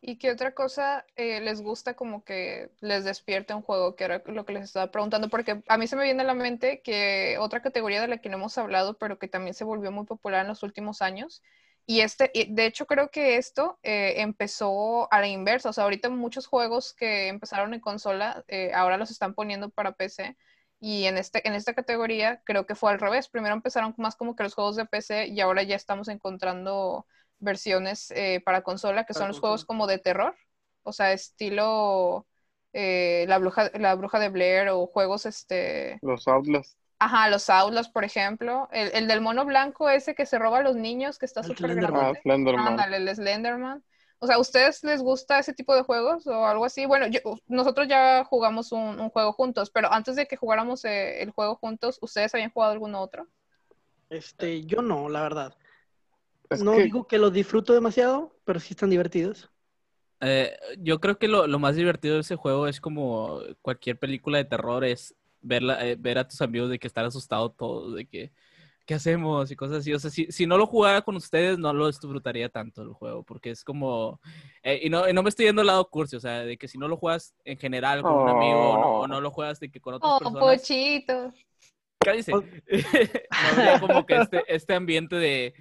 ¿Y qué otra cosa eh, les gusta como que les despierte un juego? Que era lo que les estaba preguntando, porque a mí se me viene a la mente que otra categoría de la que no hemos hablado, pero que también se volvió muy popular en los últimos años. Y este, de hecho creo que esto eh, empezó a la inversa. O sea, ahorita muchos juegos que empezaron en consola, eh, ahora los están poniendo para PC. Y en, este, en esta categoría creo que fue al revés. Primero empezaron más como que los juegos de PC y ahora ya estamos encontrando versiones eh, para consola, que Para son los juegos como de terror. O sea, estilo eh, la, bruja, la bruja de Blair o juegos, este... Los Outlast. Ajá, los Outlast, por ejemplo. El, el del mono blanco ese que se roba a los niños, que está súper Slenderman. Ah, grande. Slenderman. Ándale, el Slenderman. O sea, ¿a ustedes les gusta ese tipo de juegos o algo así? Bueno, yo- nosotros ya jugamos un, un juego juntos, pero antes de que jugáramos eh, el juego juntos, ¿ustedes habían jugado alguno otro? Este, yo no, la verdad. Es no que- digo que los disfruto demasiado, pero sí están divertidos. Eh, yo creo que lo, lo más divertido de ese juego es como cualquier película de terror, es verla, eh, ver a tus amigos de que están asustados todos, de que, ¿qué hacemos? Y cosas así. O sea, si, si no lo jugara con ustedes, no lo disfrutaría tanto el juego, porque es como... eh, y, no, y no me estoy yendo al lado cursi, o sea, de que si no lo juegas en general con un amigo o no, o no lo juegas de que con otras Oh, personas... pochito. Cállese. O- no había como que este, este ambiente de.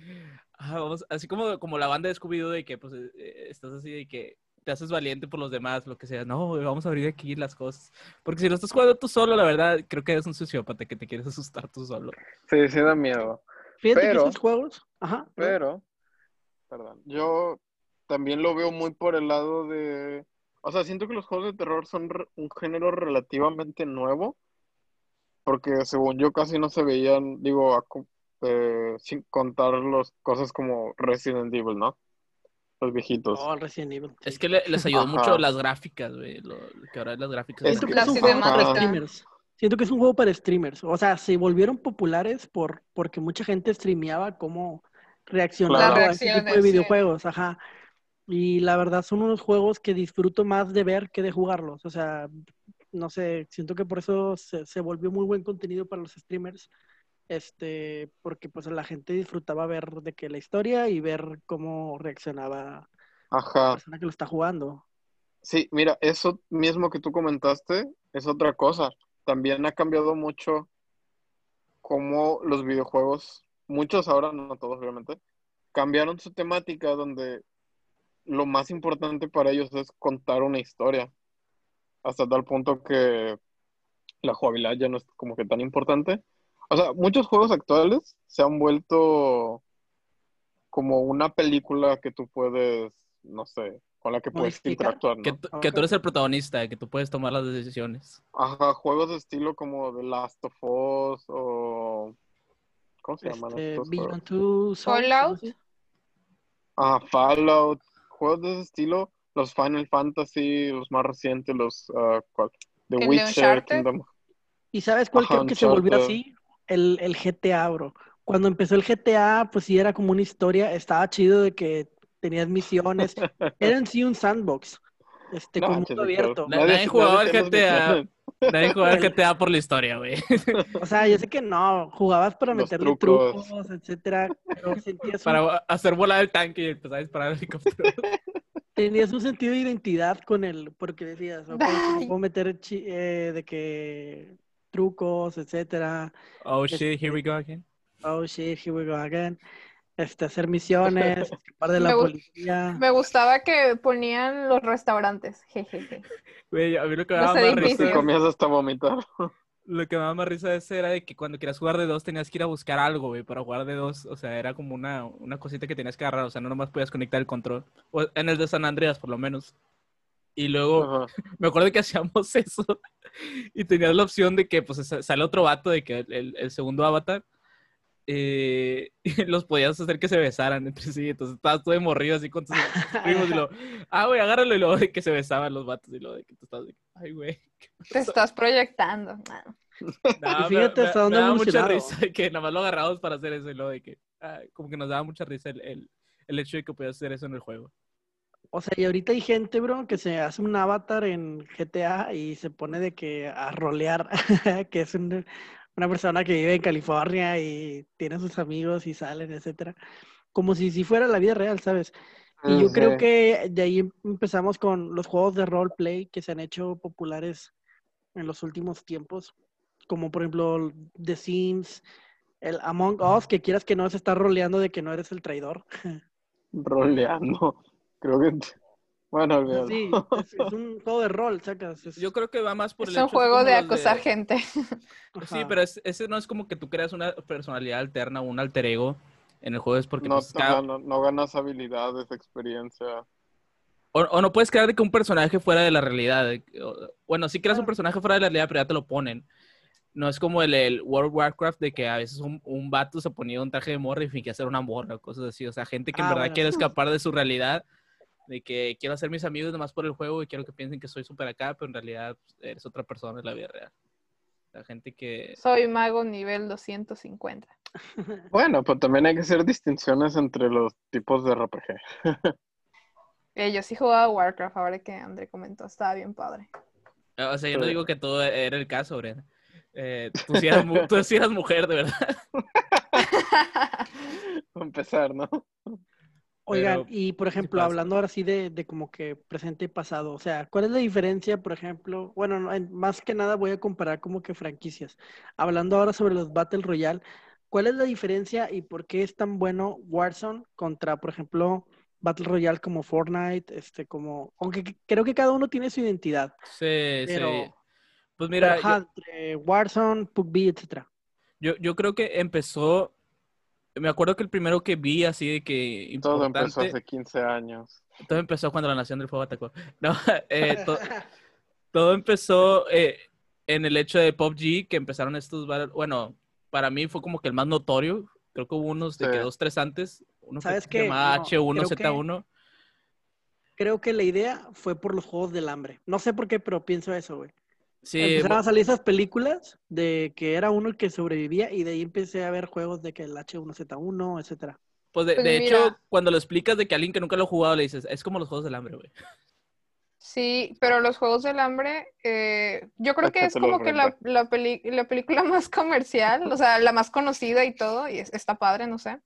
ah, vamos, así como, como la banda de Scooby-Doo, de que pues eh, eh, estás así de que te haces valiente por los demás, lo que sea. No, vamos a abrir aquí las cosas. Porque si lo estás jugando tú solo, la verdad, creo que eres un sociópata que te quieres asustar tú solo. Sí, sí da miedo. Fíjate Pero- que esos juegos, ajá, Pero, perdón, yo también lo veo muy por el lado de... O sea, siento que los juegos de terror son un género relativamente nuevo, porque según yo casi no se veían, digo, a eh, sin contar las cosas como Resident Evil, ¿no? Los viejitos. Oh, el Resident Evil. sí. Es que le- les ayudó Ajá. mucho las gráficas, güey. lo- que ahora las gráficas. Es Siento que es un juego para streamers. Siento que es un juego para streamers. O sea, se volvieron populares por porque mucha gente streameaba cómo reaccionaba Claro. a ese tipo de sí. videojuegos. Ajá. Y la verdad son unos juegos que disfruto más de ver que de jugarlos. O sea, no sé, siento que por eso se, se volvió muy buen contenido para los streamers. Este, porque pues la gente disfrutaba ver de que la historia y ver cómo reaccionaba la persona que lo está jugando. Sí, mira, eso mismo que tú comentaste es otra cosa. También ha cambiado mucho cómo los videojuegos, muchos ahora, no todos obviamente, cambiaron su temática donde lo más importante para ellos es contar una historia. Hasta tal punto que la jugabilidad ya no es como que tan importante. O sea, muchos juegos actuales se han vuelto como una película que tú puedes, no sé, con la que puedes Modificar. interactuar, ¿no? Que, tú- que tú eres el protagonista, que tú puedes tomar las decisiones. Ajá, juegos de estilo como The Last of Us o... ¿Cómo se llaman Este, estos juegos? Two Fallout. Ah, Fallout, juegos de ese estilo, los Final Fantasy, los más recientes, los... ah, ¿cuál? The ¿El de Witcher, Uncharted? Kingdom... ¿Y sabes cuál Ajá, creo que se volvió Uncharted. así? El, el GTA, bro. Cuando empezó el GTA, pues sí era como una historia, estaba chido de que tenías misiones, era en sí un sandbox, este, No, con mundo abierto. Na- nadie jugaba al las GTA. Nadie juega al GTA por la historia, güey. O sea, yo sé que no, jugabas para Los meterle trucos. trucos, etcétera, pero sentías un, Para hacer volar el tanque y empezar a disparar al helicóptero. tenías un sentido de identidad con el, porque decías, Ay. puedo meter eh, de que trucos, etcétera. Oh Este, shit, here we go again. Oh shit, here we go again. Este, hacer misiones, escapar de la Me policía. Me gustaba que ponían los restaurantes. Jejeje. Güey, a mí lo que me daba más risa, comías hasta vomitar. lo que me daba más risa de ese era de que cuando querías jugar de dos tenías que ir a buscar algo, güey, para jugar de dos. O sea, era como una, una cosita que tenías que agarrar, o sea, no nomás podías conectar el control. O en el de San Andreas, por lo menos. Y luego Ajá. me acuerdo que hacíamos eso y tenías la opción de que pues sa- sale otro vato de que el, el segundo avatar eh, y los podías hacer que se besaran entre sí entonces estabas todo de morrido así con tus primos y lo ah güey agárralo y luego de que se besaban los vatos y luego de que tú estabas de que, ay güey ¿qué Te pasó?". estás proyectando. No, Y fíjate hasta dónde daba mucha risa de que nada más lo agarramos para hacer eso y luego de que ah, como que nos daba mucha risa el, el, el hecho de que podías hacer eso en el juego O sea, y ahorita hay gente, bro, que se hace un avatar en GTA y se pone de que a rolear, que es un- una persona que vive en California y tiene sus amigos y salen, etcétera. Como si si fuera la vida real, ¿sabes? Y yo creo que de ahí em- empezamos con los juegos de roleplay que se han hecho populares en los últimos tiempos, como por ejemplo The Sims, el Among Us, que quieras que no se está roleando de que no eres el traidor. Roleando. Creo que... Bueno, olvídalo. Sí, es, es un juego de rol, sacas. es- yo creo que va más por Es el un hecho así juego de acosar gente. Sí, pero es- ese no es como que tú creas una personalidad alterna o un alter ego en el juego, es porque No, pues, cada- ajá, no, no ganas habilidades, experiencia. O, o no puedes crear de que un personaje fuera de la realidad. o- Bueno, sí creas un personaje fuera de la realidad, pero ya te lo ponen. No es como el, el World of Warcraft de que a veces un, un vato se ponía un traje de morra y fingía ser una morra, cosas así. O sea, gente que en Ah, verdad bueno, quiere escapar de su realidad, de que quiero hacer mis amigos nomás por el juego y quiero que piensen que soy súper acá, pero en realidad pues, eres otra persona en la vida real. La gente que... Soy mago nivel 250. Bueno, pero también hay que hacer distinciones entre los tipos de RPG. Eh, yo sí jugaba Warcraft, ahora que André comentó, estaba bien padre. O sea, yo no digo que todo era el caso, Brenda. Eh, tú, sí eras, mu- tú sí eras mujer, de verdad. Para empezar, ¿no? Oigan, Pero y por ejemplo, hablando ahora sí de, de como que presente y pasado, o sea, ¿cuál es la diferencia, por ejemplo? Bueno, no, en- más que nada voy a comparar como que franquicias. Hablando ahora sobre los Battle Royale, ¿cuál es la diferencia y por qué es tan bueno Warzone contra, por ejemplo, Battle Royale como Fortnite, este, como, aunque que- creo que cada uno tiene su identidad, Sí, pero, sí. Pues pero, mira, ajá, yo- entre Warzone, PUBG, etcétera. Yo, yo creo que empezó, me acuerdo que el primero que vi así de que Todo empezó hace 15 años. todo empezó cuando la Nación del Fuego atacó. No, eh, to- todo empezó eh, en el hecho de PUBG, que empezaron estos, bueno, para mí fue como que el más notorio, creo que hubo unos de que dos, tres antes, uno que ¿Sabes llamaba No, H1Z1, Creo que la idea fue por los Juegos del Hambre. No sé por qué, pero pienso eso, güey. Sí, Empezaron a salir esas películas de que era uno el que sobrevivía y de ahí empecé a ver juegos de que el H1Z1, etcétera. pues de, Pues de hecho, cuando lo explicas de que alguien que nunca lo ha jugado le dices, es como los Juegos del Hambre, güey. Sí, pero los Juegos del Hambre, eh, yo creo que es como que la, la, peli- la película más comercial, o sea, la más conocida y todo, y es- está padre, no sé.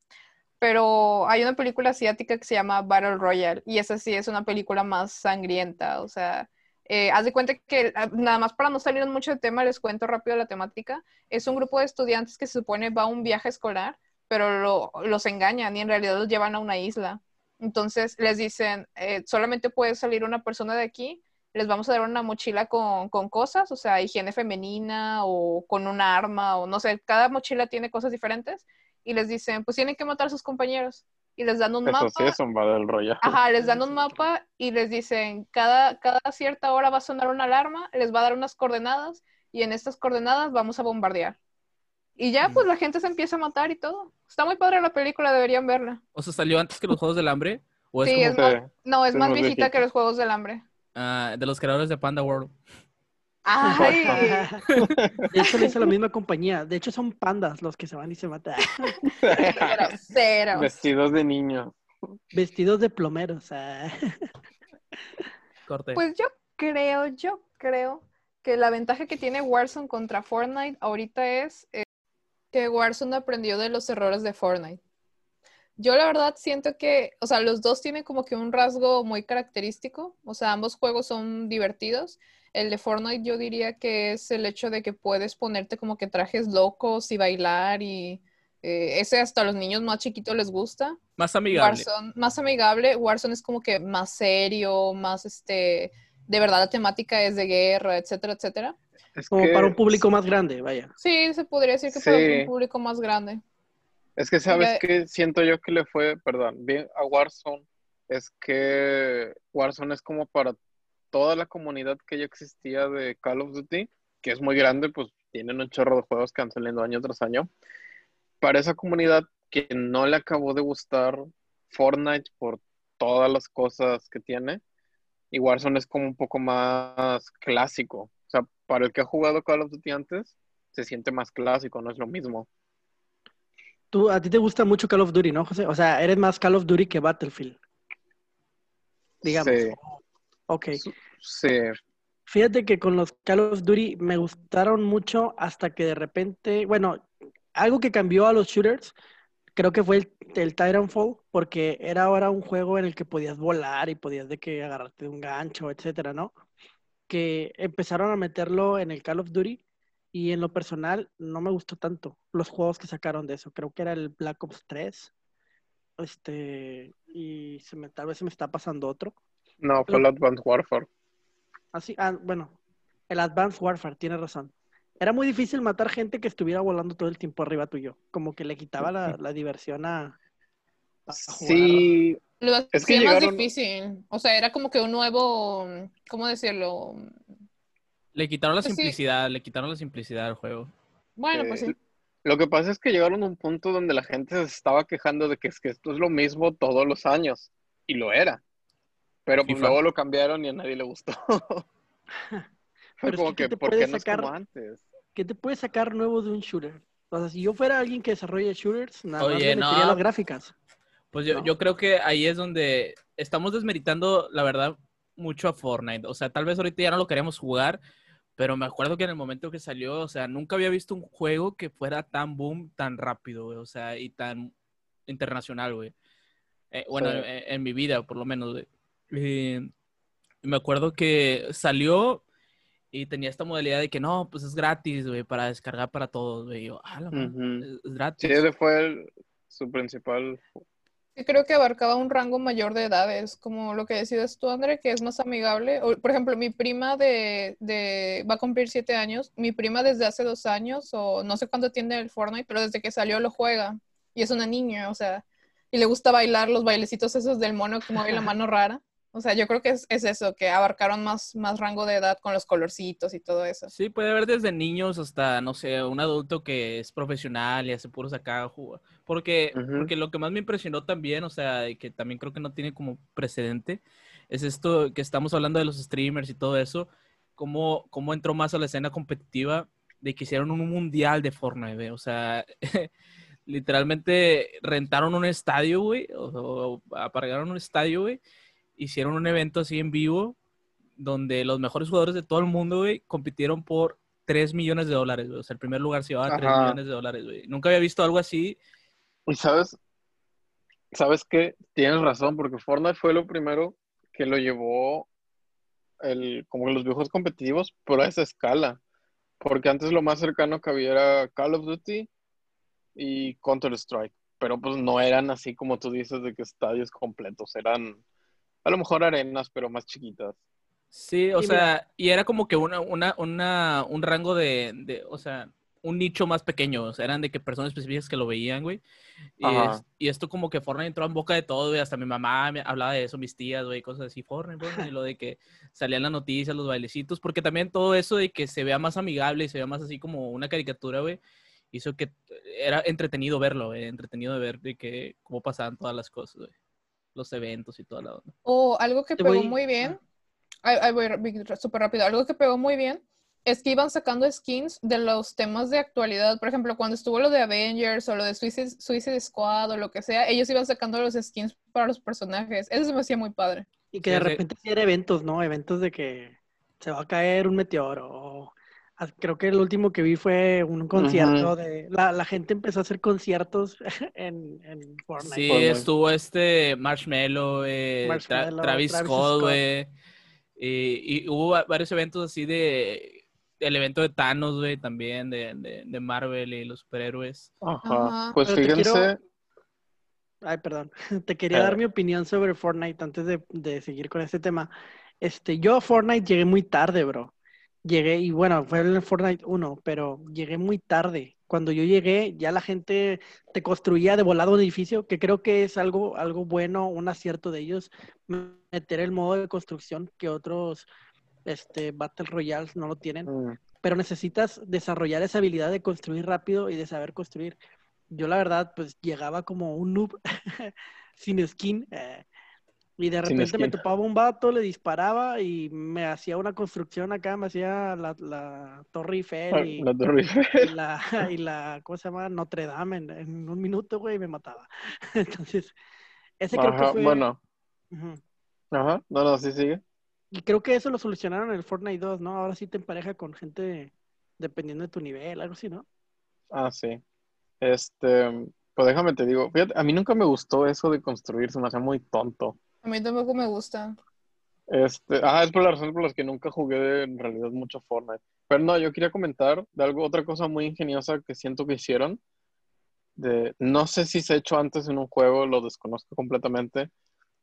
Pero hay una película asiática que se llama Battle Royale, y esa sí es una película más sangrienta, o sea, eh, haz de cuenta que, ah, nada más para no salir mucho de tema, les cuento rápido la temática. Es un grupo de estudiantes que se supone va a un viaje escolar, pero lo- los engañan y en realidad los llevan a una isla. Entonces les dicen, eh, solamente puede salir una persona de aquí, les vamos a dar una mochila con, con cosas, o sea, higiene femenina o con un arma o no sé, cada mochila tiene cosas diferentes y les dicen, pues tienen que matar a sus compañeros y les dan un Eso mapa. sí es un Battle Royale. Ajá, les dan un mapa y les dicen, cada, cada cierta hora va a sonar una alarma, les va a dar unas coordenadas y en estas coordenadas vamos a bombardear. Y ya, pues la gente se empieza a matar y todo. Está muy padre la película, deberían verla. O sea, salió antes que los Juegos del Hambre, o es Sí, como es más, no, es es más más viejita viejita. que los Juegos del Hambre. ah, de los creadores de Panda World. Ay, De hecho, le hizo la misma compañía. De hecho, son pandas los que se van y se matan. groseros. Vestidos de niño. Vestidos de plomeros. ah. Corte. Pues yo creo, yo creo que la ventaja que tiene Warzone contra Fortnite ahorita es eh, que Warzone aprendió de los errores de Fortnite. Yo la verdad siento que, o sea, los dos tienen como que un rasgo muy característico, o sea, ambos juegos son divertidos. El de Fortnite yo diría que es el hecho de que puedes ponerte como que trajes locos y bailar y eh, ese hasta a los niños más chiquitos les gusta. Más amigable. Warzone, más amigable. Warzone es como que más serio, más este, de verdad la temática es de guerra, etcétera, etcétera. Es Como que, para un público más grande, vaya. Sí, se podría decir que para Sí. un público más grande. Es que sabes que siento yo que le fue, perdón, bien a Warzone, es que Warzone es como para toda la comunidad que ya existía de Call of Duty, que es muy grande, pues tienen un chorro de juegos que han año tras año. Para esa comunidad que no le acabó de gustar Fortnite por todas las cosas que tiene, y Warzone es como un poco más clásico. O sea, para el que ha jugado Call of Duty antes, se siente más clásico, no es lo mismo. Tú, a ti te gusta mucho Call of Duty, ¿no, José? O sea, eres más Call of Duty que Battlefield. Digamos. Sí. Ok. Sí, Fíjate que con los Call of Duty me gustaron mucho hasta que de repente, bueno, algo que cambió a los shooters, creo que fue el, el Titanfall, porque era ahora un juego en el que podías volar y podías de que agarrarte de un gancho, etcétera, ¿no? Que empezaron a meterlo en el Call of Duty y en lo personal no me gustó tanto los juegos que sacaron de eso. Creo que era el Black Ops 3. Este, y se me, tal vez se me está pasando otro. no, fue el Advanced Warfare. Así, ah, bueno, el Advanced Warfare, tiene razón. Era muy difícil matar gente que estuviera volando todo el tiempo arriba tuyo. Como que le quitaba la, la diversión a, a jugar. Sí, Lo Es que hacía más llegaron- difícil. O sea, era como que un nuevo, ¿cómo decirlo? Le quitaron la Pues sí. simplicidad, le quitaron la simplicidad al juego. Bueno, pues Eh, sí. Lo que pasa es que llegaron a un punto donde la gente se estaba quejando de que es que esto es lo mismo todos los años. Y lo era. Pero pues luego lo cambiaron y a nadie le gustó. Fue Pero es como que, ¿qué que, te ¿por puede qué no es sacar? como antes? ¿Qué te puede sacar nuevo de un shooter? O sea, si yo fuera alguien que desarrolla shooters, nada más Oye, metería no. las gráficas. Pues yo, ¿No? yo creo que ahí es donde estamos desmeritando, la verdad, mucho a Fortnite. O sea, tal vez ahorita ya no lo queremos jugar, pero me acuerdo que en el momento que salió, o sea, nunca había visto un juego que fuera tan boom, tan rápido, güey. O sea, y tan internacional, güey. Eh, bueno, Sí. en, en mi vida, por lo menos, güey. Eh, me acuerdo que salió y tenía esta modalidad de que no, pues es gratis, güey, para descargar para todos, güey. Yo, ah, la Ujú. es, es gratis. Sí, ese fue el- su principal. Creo que abarcaba un rango mayor de edades, como lo que decías tú, André, que es más amigable. Por ejemplo, mi prima de, de- va a cumplir siete años, mi prima desde hace dos años, o no sé cuánto tiene el Fortnite, pero desde que salió lo juega. Y es una niña, o sea, y le gusta bailar los bailecitos esos del mono que mueve la mano rara. O sea, yo creo que es, es eso, que abarcaron más, más rango de edad con los colorcitos y todo eso. Sí, puede haber desde niños hasta, no sé, un adulto que es profesional y hace puros acá jugar. Porque, Ujú. porque lo que más me impresionó también, o sea, y que también creo que no tiene como precedente, es esto que estamos hablando de los streamers y todo eso, cómo, cómo entró más a la escena competitiva de que hicieron un mundial de Fortnite. O sea, literalmente rentaron un estadio, güey, o, o apagaron un estadio, güey, hicieron un evento así en vivo donde los mejores jugadores de todo el mundo, güey, compitieron por 3 millones de dólares, güey. O sea, el primer lugar se llevaba 3 Ajá. millones de dólares, güey. Nunca había visto algo así. Y sabes, sabes qué, tienes razón, porque Fortnite fue lo primero que lo llevó el, como que los viejos competitivos, pero a esa escala. Porque antes lo más cercano que había era Call of Duty y Counter-Strike. Pero pues no eran así como tú dices de que estadios completos, eran a lo mejor arenas, pero más chiquitas. Sí, o Y sea, y era como que una, una, una, un rango de, de, o sea, un nicho más pequeño. O sea, eran de que personas específicas que lo veían, güey. Y, es- y esto como que Fortnite entró en boca de todo, güey. Hasta mi mamá me hablaba de eso, mis tías, güey, cosas así, Fortnite, Fortnite, y lo de que salían las noticias, los bailecitos, porque también todo eso de que se vea más amigable y se vea más así como una caricatura, güey, hizo que era entretenido verlo, güey, entretenido de ver de que cómo pasaban todas las cosas, güey. Los eventos y toda la onda. O algo que Te pegó voy- muy bien, ahí, ahí voy súper rápido, algo que pegó muy bien es que iban sacando skins de los temas de actualidad. Por ejemplo, cuando estuvo lo de Avengers o lo de Suicide, Suicide Squad o lo que sea, ellos iban sacando los skins para los personajes. Eso se me hacía muy padre. Y que Sí, de repente sí eventos, ¿no? Eventos de que se va a caer un meteoro. o- ah, Creo que el último que vi fue un concierto de... La, la gente empezó a hacer conciertos en, en Fortnite. Sí, Fortnite. estuvo este Marshmello, eh, Tra- Travis, Travis Scott, güey. Y, y hubo va- varios eventos así de... El evento de Thanos, güey, también, de, de, de Marvel y los superhéroes. Ajá. Pues Pero fíjense, quiero- Ay, perdón. Te quería Eh. dar mi opinión sobre Fortnite antes de, de seguir con este tema. Este, yo a Fortnite llegué muy tarde, bro. Llegué, y bueno, fue el Fortnite 1, pero llegué muy tarde. Cuando yo llegué, ya la gente te construía de volado un edificio, que creo que es algo, algo bueno, un acierto de ellos, meter el modo de construcción que otros este, Battle Royales no lo tienen mm, pero necesitas desarrollar esa habilidad de construir rápido y de saber construir. Yo la verdad, pues llegaba como un noob sin skin eh, y de repente me topaba un vato, le disparaba y me hacía una construcción acá, me hacía la, la Torre Eiffel y, la Torre y la, y la, ¿cómo se llama? Notre Dame en, en un minuto, güey, me mataba. Entonces, ese creo que fue... bueno, ajá, no, no, sí sigue. Y creo que eso lo solucionaron en el Fortnite 2, ¿no? Ahora sí te empareja con gente dependiendo de tu nivel, algo así, ¿no? Ah, sí. Este, pues déjame te digo, fíjate, a mí nunca me gustó eso de construir, se me hacía muy tonto. A mí tampoco me gusta. Este, ah, es por la razón por las que nunca jugué en realidad mucho Fortnite. Pero no, yo quería comentar de algo, otra cosa muy ingeniosa que siento que hicieron. De, no sé si se ha hecho antes en un juego, lo desconozco completamente,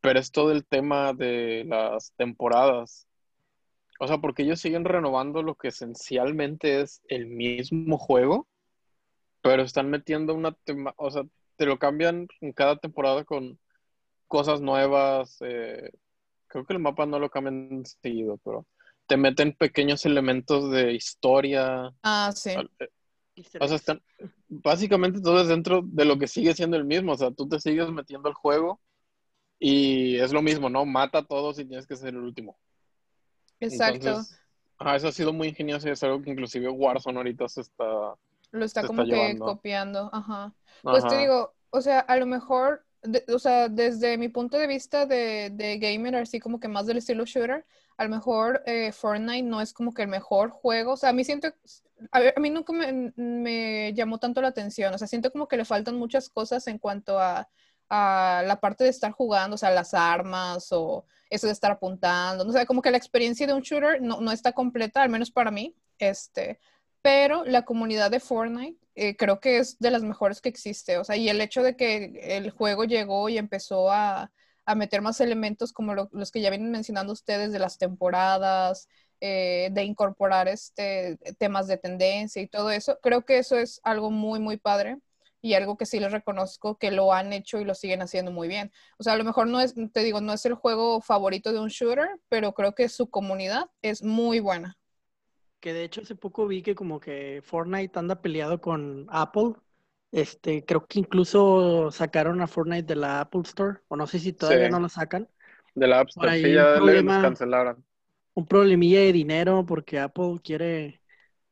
pero es todo el tema de las temporadas. O sea, porque ellos siguen renovando lo que esencialmente es el mismo juego, pero están metiendo una tema, o sea, te lo cambian en cada temporada con cosas nuevas. eh, creo que el mapa no lo cambian seguido, pero te meten pequeños elementos de historia. Ah, sí. al- eh, O sea, están, básicamente todo es dentro de lo que sigue siendo el mismo. O sea, tú te sigues metiendo al juego y es lo mismo, ¿no? Mata a todos y tienes que ser el último. Exacto. Entonces, ajá, eso ha sido muy ingenioso y es algo que inclusive Warzone ahorita se está... Lo está se como está que llevando. copiando. Ajá. Pues te digo, o sea, a lo mejor, o sea, desde mi punto de vista de, gamer, así como que más del estilo shooter, a lo mejor eh, Fortnite no es como que el mejor juego. O sea, a mí siento, a, mí nunca me, llamó tanto la atención. O sea, siento como que le faltan muchas cosas en cuanto a, a la parte de estar jugando, o sea, las armas o eso de estar apuntando. O sea, como que la experiencia de un shooter no, no está completa, al menos para mí. Este, pero la comunidad de Fortnite eh, creo que es de las mejores que existe. O sea, y el hecho de que el juego llegó y empezó a, a meter más elementos como lo- los que ya vienen mencionando ustedes de las temporadas, eh, de incorporar este, temas de tendencia y todo eso, creo que eso es algo muy, muy padre y algo que sí les reconozco que lo han hecho y lo siguen haciendo muy bien. O sea, a lo mejor no es, te digo, no es el juego favorito de un shooter, pero creo que su comunidad es muy buena. Que de hecho hace poco vi que como que Fortnite anda peleado con Apple. Este, creo que incluso sacaron a Fortnite de la Apple Store, o no sé si todavía Sí. no lo sacan. De la App Store, sí, un ya le problema. cancelaron. Un problemilla de dinero porque Apple quiere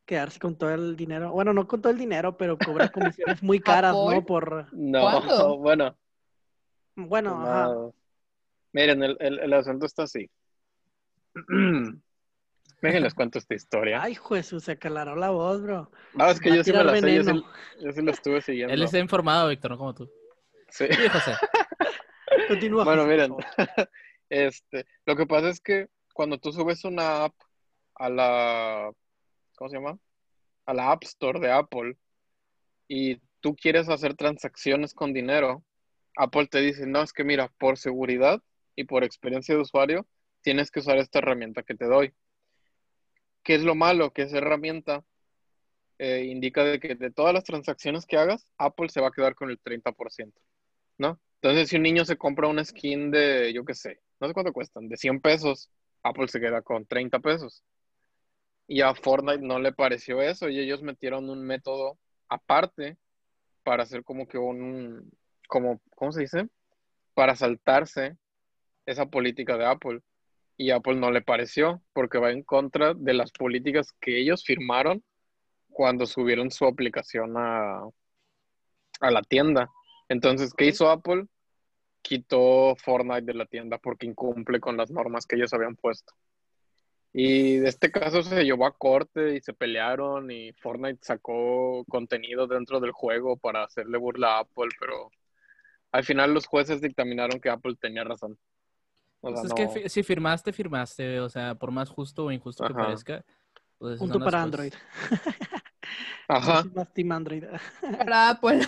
quedarse con todo el dinero. Bueno, no con todo el dinero, pero cobra comisiones muy caras. ¿no? Por, No, ¿Cuándo? bueno, bueno, ajá. Miren, el, el, el asunto está así. Déjenles cuento esta historia. Ay, Jesús, se aclaró la voz, bro. No, es que va yo sí me la sé, yo sí, yo sí la estuve siguiendo. Él está informado, Víctor, no como tú. Sí. Sí, José. Continúa. Bueno, José, miren, este, lo que pasa es que cuando tú subes una app a la, ¿cómo se llama? A la App Store de Apple y tú quieres hacer transacciones con dinero, Apple te dice, no, es que mira, por seguridad y por experiencia de usuario, tienes que usar esta herramienta que te doy. ¿Qué es lo malo? Que esa herramienta eh, indica de que de todas las transacciones que hagas, Apple se va a quedar con el 30%, ¿no? Entonces, si un niño se compra una skin de, yo qué sé, no sé cuánto cuestan, de 100 pesos, Apple se queda con 30 pesos. Y a Fortnite no le pareció eso y ellos metieron un método aparte para hacer como que un, como, ¿cómo se dice? Para saltarse esa política de Apple. Y Apple no le pareció porque va en contra de las políticas que ellos firmaron cuando subieron su aplicación a, a la tienda. Entonces, ¿qué hizo Apple? Quitó Fortnite de la tienda porque incumple con las normas que ellos habían puesto. Y de este caso se llevó a corte y se pelearon y Fortnite sacó contenido dentro del juego para hacerle burla a Apple, pero al final los jueces dictaminaron que Apple tenía razón. O Pues es que si firmaste, firmaste. O sea, por más justo o injusto que parezca. Pues Punto para. Android. Ajá, más Team Android. Para Apple.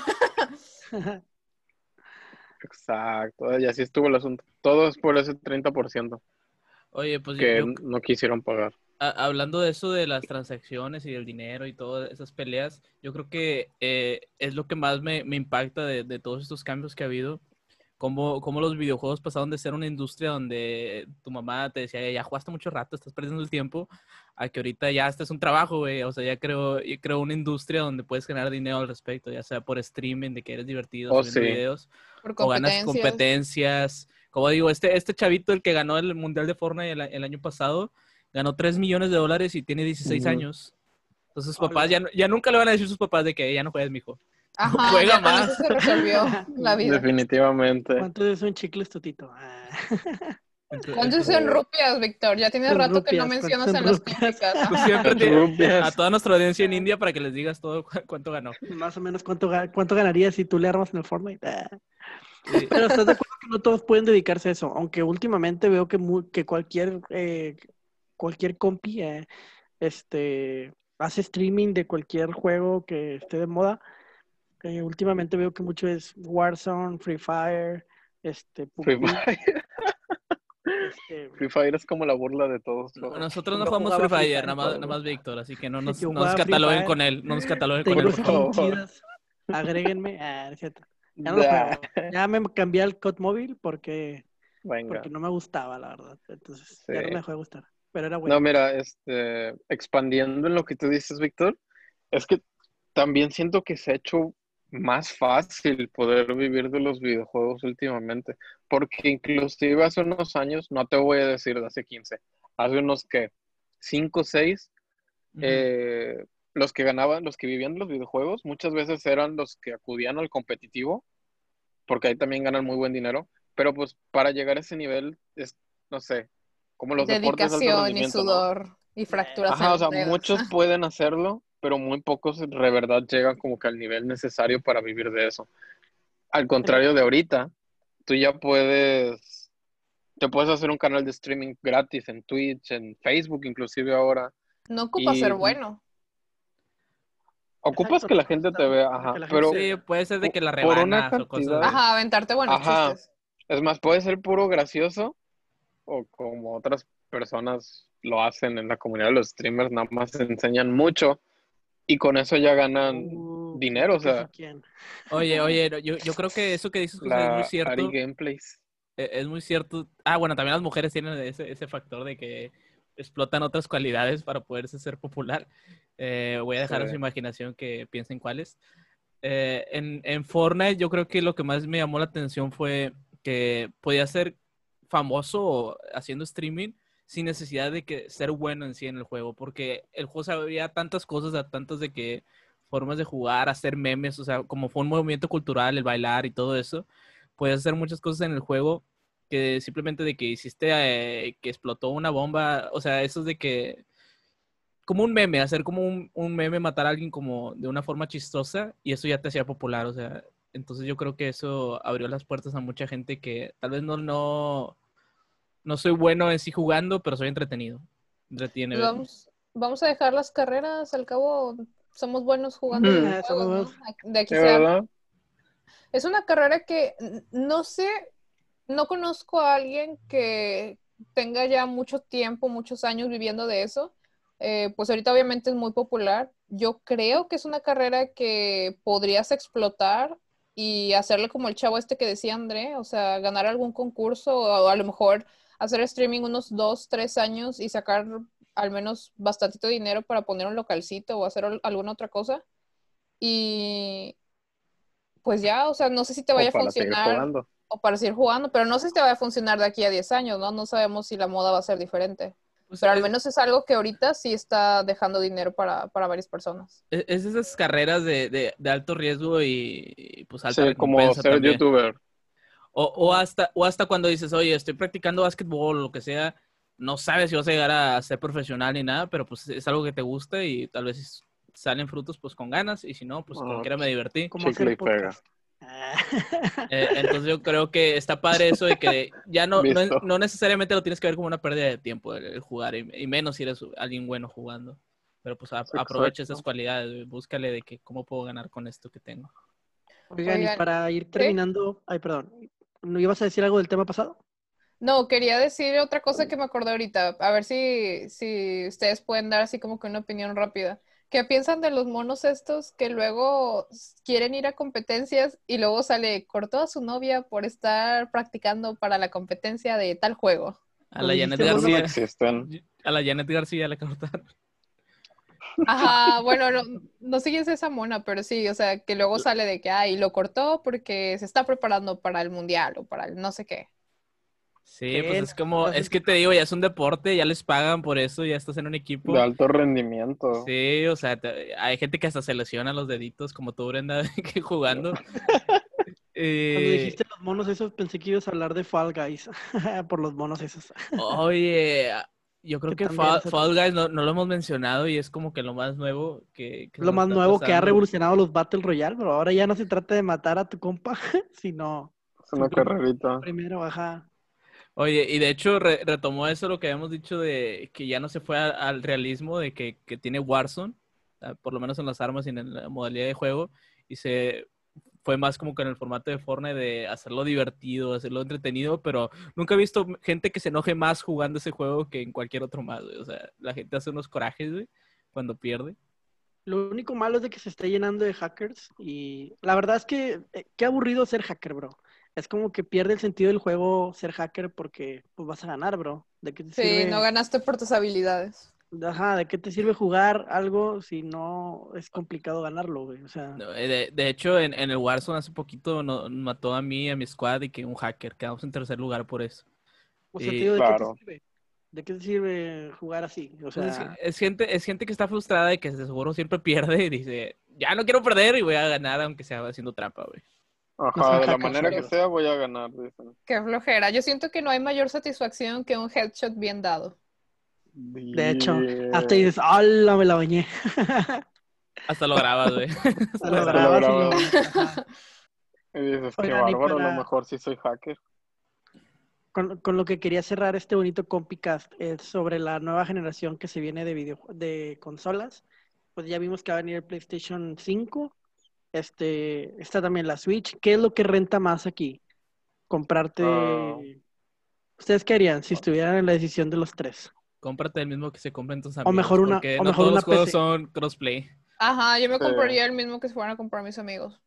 exacto. Y así estuvo el asunto. Todo es por ese 30% Oye, pues yo- que yo, no quisieron pagar. a- hablando de eso de las transacciones y del dinero y todas esas peleas, yo creo que eh, es lo que más me, me impacta de, de todos estos cambios que ha habido. Cómo, cómo los videojuegos pasaron de ser una industria donde tu mamá te decía, ya jugaste mucho rato, estás perdiendo el tiempo, a que ahorita ya este es un trabajo, güey. O sea, ya creo, ya creo una industria donde puedes ganar dinero al respecto, ya sea por streaming, de que eres divertido, Oh, sí. videos, Por o ganas competencias. Como digo, este, este chavito, el que ganó el Mundial de Fortnite el, el año pasado, ganó 3 millones de dólares y tiene 16 Ujú. años. Entonces sus papás ya, ya nunca le van a decir sus papás de que ya no juegues, mijo. Ajá, Juega más. eso se resolvió la vida. Definitivamente. ¿Cuánto es un chicle tutito? Ah. ¿Cuántos son rupias, Víctor? Ya tiene En rato que no mencionas ¿cuántos en son las rupias? críticas. tú Ajá. siempre a toda nuestra audiencia en India para que les digas todo cu- cuánto ganó. Más o menos cuánto, cuánto ganarías si tú le armas en el Fortnite. Ah. Sí. Pero estás de acuerdo que no todos pueden dedicarse a eso, aunque últimamente veo que, que cualquier eh, cualquier compi eh, este hace streaming de cualquier juego que esté de moda. Últimamente veo que mucho es Warzone, Free Fire, este, Free Fire. este, Free Fire es como la burla de todos. ¿no? Nosotros no jugamos Free Free Fire, nada más, nada más Víctor, así que no nos, no nos cataloguen con él, no nos cataloguen con él. por favor. Agréguenme. Ah. Ya no me cambié al COD móvil porque, Venga. porque no me gustaba, la verdad. Entonces, ya no me dejó de gustar. Pero era bueno. No, mira, este, expandiendo en lo que tú dices, Víctor, es que también siento que se ha hecho más fácil poder vivir de los videojuegos últimamente, porque inclusive hace unos años, no te voy a decir de hace 15, hace unos que 5 o 6, Ujú. eh, los que ganaban, los que vivían de los videojuegos, muchas veces eran los que acudían al competitivo, porque ahí también ganan muy buen dinero, pero pues para llegar a ese nivel es, no sé, como los deportes de alto Dedicación y sudor y fracturas. Ajá, en o los sea, dedos. muchos pueden hacerlo, pero muy pocos de verdad llegan como que al nivel necesario para vivir de eso. Al contrario de ahorita, tú ya puedes, te puedes hacer un canal de streaming gratis en Twitch, en Facebook inclusive ahora. No ocupa y- ser bueno. Ocupas Exacto, que la gente te vea, ajá, pero Sí, puede ser de que la por una rebanas o cosas cantidad-. Ajá, aventarte buenos Ajá. chistes. es más, puede ser puro gracioso o como otras personas lo hacen en la comunidad de los streamers, nada más enseñan mucho y con eso ya ganan Uh, dinero, o ¿qué sea, quién? Oye, oye, yo, yo creo que eso que dices José, es muy cierto. Ari Gameplays. E- Es muy cierto. Ah, bueno, también las mujeres tienen ese, ese factor de que explotan otras cualidades para poderse ser popular. Eh, voy a dejar a su imaginación que piensen cuáles. Eh, en, en Fortnite yo creo que lo que más me llamó la atención fue que podía ser famoso haciendo streaming sin necesidad de que ser bueno en sí en el juego, porque el juego sabía tantas cosas, a tantas de que formas de jugar, hacer memes, o sea, como fue un movimiento cultural, el bailar y todo eso, puedes hacer muchas cosas en el juego que simplemente de que hiciste eh, que explotó una bomba, o sea, eso es de que como un meme, hacer como un, un meme, matar a alguien como de una forma chistosa y eso ya te hacía popular, o sea, entonces yo creo que eso abrió las puertas a mucha gente que tal vez no, no, no soy bueno en sí jugando, pero soy entretenido. Entretiene. Vamos, vamos a dejar las carreras, al cabo somos buenos jugando ¿no? De aquí. Es una carrera que no sé, no conozco a alguien que tenga ya mucho tiempo, muchos años viviendo de eso. Eh, pues ahorita obviamente es muy popular. Yo creo que es una carrera que podrías explotar y hacerle como el chavo este que decía André, o sea, ganar algún concurso o a lo mejor hacer streaming unos dos, tres años y sacar al menos bastantito dinero para poner un localcito o hacer al- alguna otra cosa. Y pues ya, o sea, no sé si te vaya a funcionar o para seguir jugando, pero no sé si te va a funcionar de aquí a 10 años, ¿no? No sabemos si la moda va a ser diferente. Pues Pero al menos es algo que ahorita sí está dejando dinero para, para varias personas. Es, es esas carreras de, de- de alto riesgo y, y, pues alta Sí, como ser también. youtuber. O, o hasta, o hasta cuando dices, oye, estoy practicando básquetbol o lo que sea, no sabes si vas a llegar a ser profesional ni nada, pero pues es algo que te gusta y tal vez salen frutos pues con ganas y si no, pues Ah, como quiera me divertí. Como Chicle hacer y pega. Ah. Eh, entonces yo creo que está padre eso de que ya no, no, necesariamente lo tienes que ver como una pérdida de tiempo el, el jugar y, y menos si eres alguien bueno jugando. Pero pues a- aprovecha esas cualidades, búscale de que cómo puedo ganar con esto que tengo. Oigan, y para ir terminando, ay, perdón, ¿no ibas a decir algo del tema pasado? No, quería decir otra cosa que me acordé ahorita, a ver si, si ustedes pueden dar así como que una opinión rápida. ¿Qué piensan de los monos estos que luego quieren ir a competencias y luego sale, cortó a su novia por estar practicando para la competencia de tal juego? A la Janet no García, existen. a la Janet García la cortaron. Ajá, bueno, no, no sé quién es esa mona, pero sí, o sea, que luego sale de que, ay, lo cortó porque se está preparando para el mundial o para el no sé qué. Sí, pues es como, es que te digo, ya es un deporte, ya les pagan por eso, ya estás en un equipo. De alto rendimiento. Sí, o sea, te- hay gente que hasta se lesiona los deditos, como tú, Brenda, que jugando. Eh, Cuando dijiste los monos esos, pensé que ibas a hablar de Fall Guys, por los monos esos. Oye, yo creo Que que Fall, Guys no, no lo hemos mencionado y es como que lo más nuevo que... que Lo más nuevo que ha revolucionado los Battle Royale, pero ahora ya no se trata de matar a tu compa, sino Es una carrerita. primero, ajá. Oye, y de hecho re- retomó eso lo que habíamos dicho de que ya no se fue a- al realismo de que, que tiene Warzone, ah, por lo menos en las armas y en la modalidad de juego, y se fue más como que en el formato de Fortnite de hacerlo divertido, hacerlo entretenido, pero nunca he visto gente que se enoje más jugando ese juego que en cualquier otro más, güey. O sea, la gente hace unos corajes, güey, cuando pierde. Lo único malo es de que se está llenando de hackers y la verdad es que eh, qué aburrido ser hacker, bro. Es como que pierde el sentido del juego ser hacker porque pues vas a ganar, bro. ¿De qué te Sí, sirve? no ganaste por tus habilidades. Ajá, ¿de qué te sirve jugar algo si no es complicado ganarlo, güey? O sea, No, eh, De, de hecho, en, en el Warzone hace poquito no- mató a mí y a mi squad y que un hacker. Quedamos en tercer lugar por eso. o sea, y- digo, ¿de Claro. qué te sirve? ¿De qué te sirve jugar así? O Pues es, sea, es gente, es gente que está frustrada y que de seguro siempre pierde y dice, ya no quiero perder y voy a ganar aunque sea haciendo trampa, güey. Ajá, de la manera que sea voy a ganar, dicen. Qué flojera. Yo siento que no hay mayor satisfacción que un headshot bien dado. De hecho, hasta dices, ¡hala, me la bañé! Hasta lo grabas, güey. Hasta lo grabas y dices, qué bárbaro, a lo mejor sí soy hacker. Con, con lo que quería cerrar este bonito Compicast es sobre la nueva generación que se viene de video, de consolas. Pues ya vimos que va a venir el PlayStation 5. Este, está también la Switch. ¿Qué es lo que renta más aquí? Comprarte. ¿Ustedes qué harían si estuvieran en la decisión de los tres? Cómprate el mismo que se compren tus O amigos. mejor una- porque o no mejor todos una los juegos PC. son crossplay. Ajá, yo me compraría el mismo que se fueran a comprar mis amigos.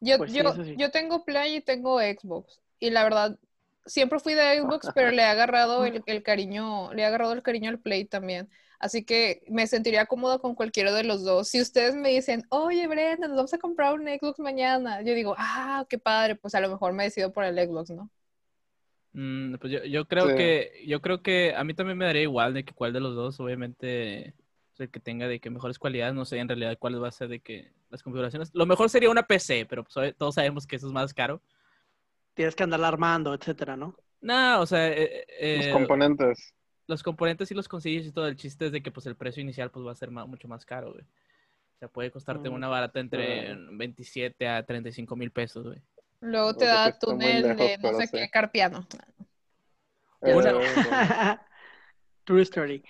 Yo, Pues sí, yo, sí. yo tengo Play y tengo Xbox. Y la verdad, siempre fui de Xbox, pero le he agarrado el, el cariño, le he agarrado el cariño al Play también. Así que me sentiría cómoda con cualquiera de los dos. Si ustedes me dicen, oye Brenda, nos vamos a comprar un Xbox mañana, yo digo, ah, qué padre, pues a lo mejor me decido por el Xbox, ¿no? Mm, pues yo, yo creo Sí. que, yo creo que a mí también me daría igual de que cuál de los dos, obviamente, el que tenga de que mejores cualidades, no sé en realidad cuál va a ser de que las configuraciones. Lo mejor sería una PC, pero pues, todos sabemos que eso es más caro. Tienes que andar armando, etcétera, ¿no? No, o sea, eh, Los eh, componentes. los componentes sí los consigues y todo. El chiste es de que pues el precio inicial pues va a ser ma- mucho más caro, güey. O sea, puede costarte Mm. una barata entre Ah. 27 a 35 mil pesos, güey. Luego te da túnel lejos, de no sé sí. qué carpiano. Eh. True story.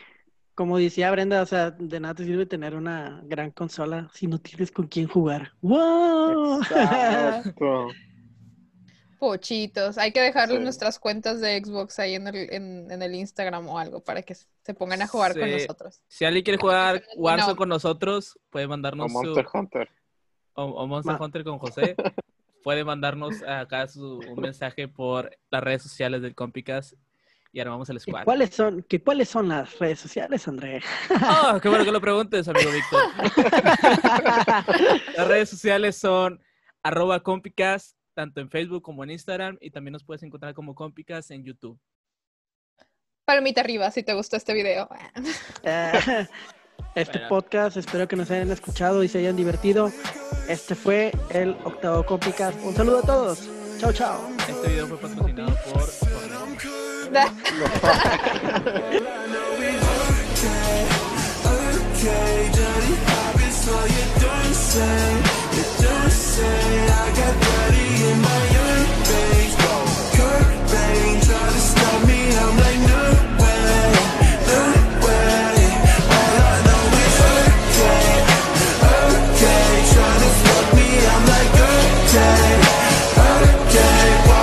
Como decía Brenda, o sea, de nada te sirve tener una gran consola si no tienes con quién jugar. ¡Wow! Exacto. Pochitos. Hay que dejarles Sí. nuestras cuentas de Xbox ahí en el, en, en el Instagram o algo para que se pongan a jugar con nosotros. Si alguien quiere jugar No. Warzone con nosotros, puede O mandarnos Monster su... Hunter. O, o Monster Ma- Hunter con José. puede mandarnos acá su, un mensaje por las redes sociales del Compicast y armamos el ¿Y squad. cuáles son, que cuáles son las redes sociales, André? Oh, qué bueno que lo preguntes, amigo Víctor. Las redes sociales son arroba Compicast, tanto en Facebook como en Instagram, y también nos puedes encontrar como Compicast en YouTube. Palmita arriba si te gustó este video. este podcast. Espero que nos hayan escuchado y se hayan divertido. Este fue el Octavo Complicas. Un saludo a todos. Chao, chao. Este video fue patrocinado por... por...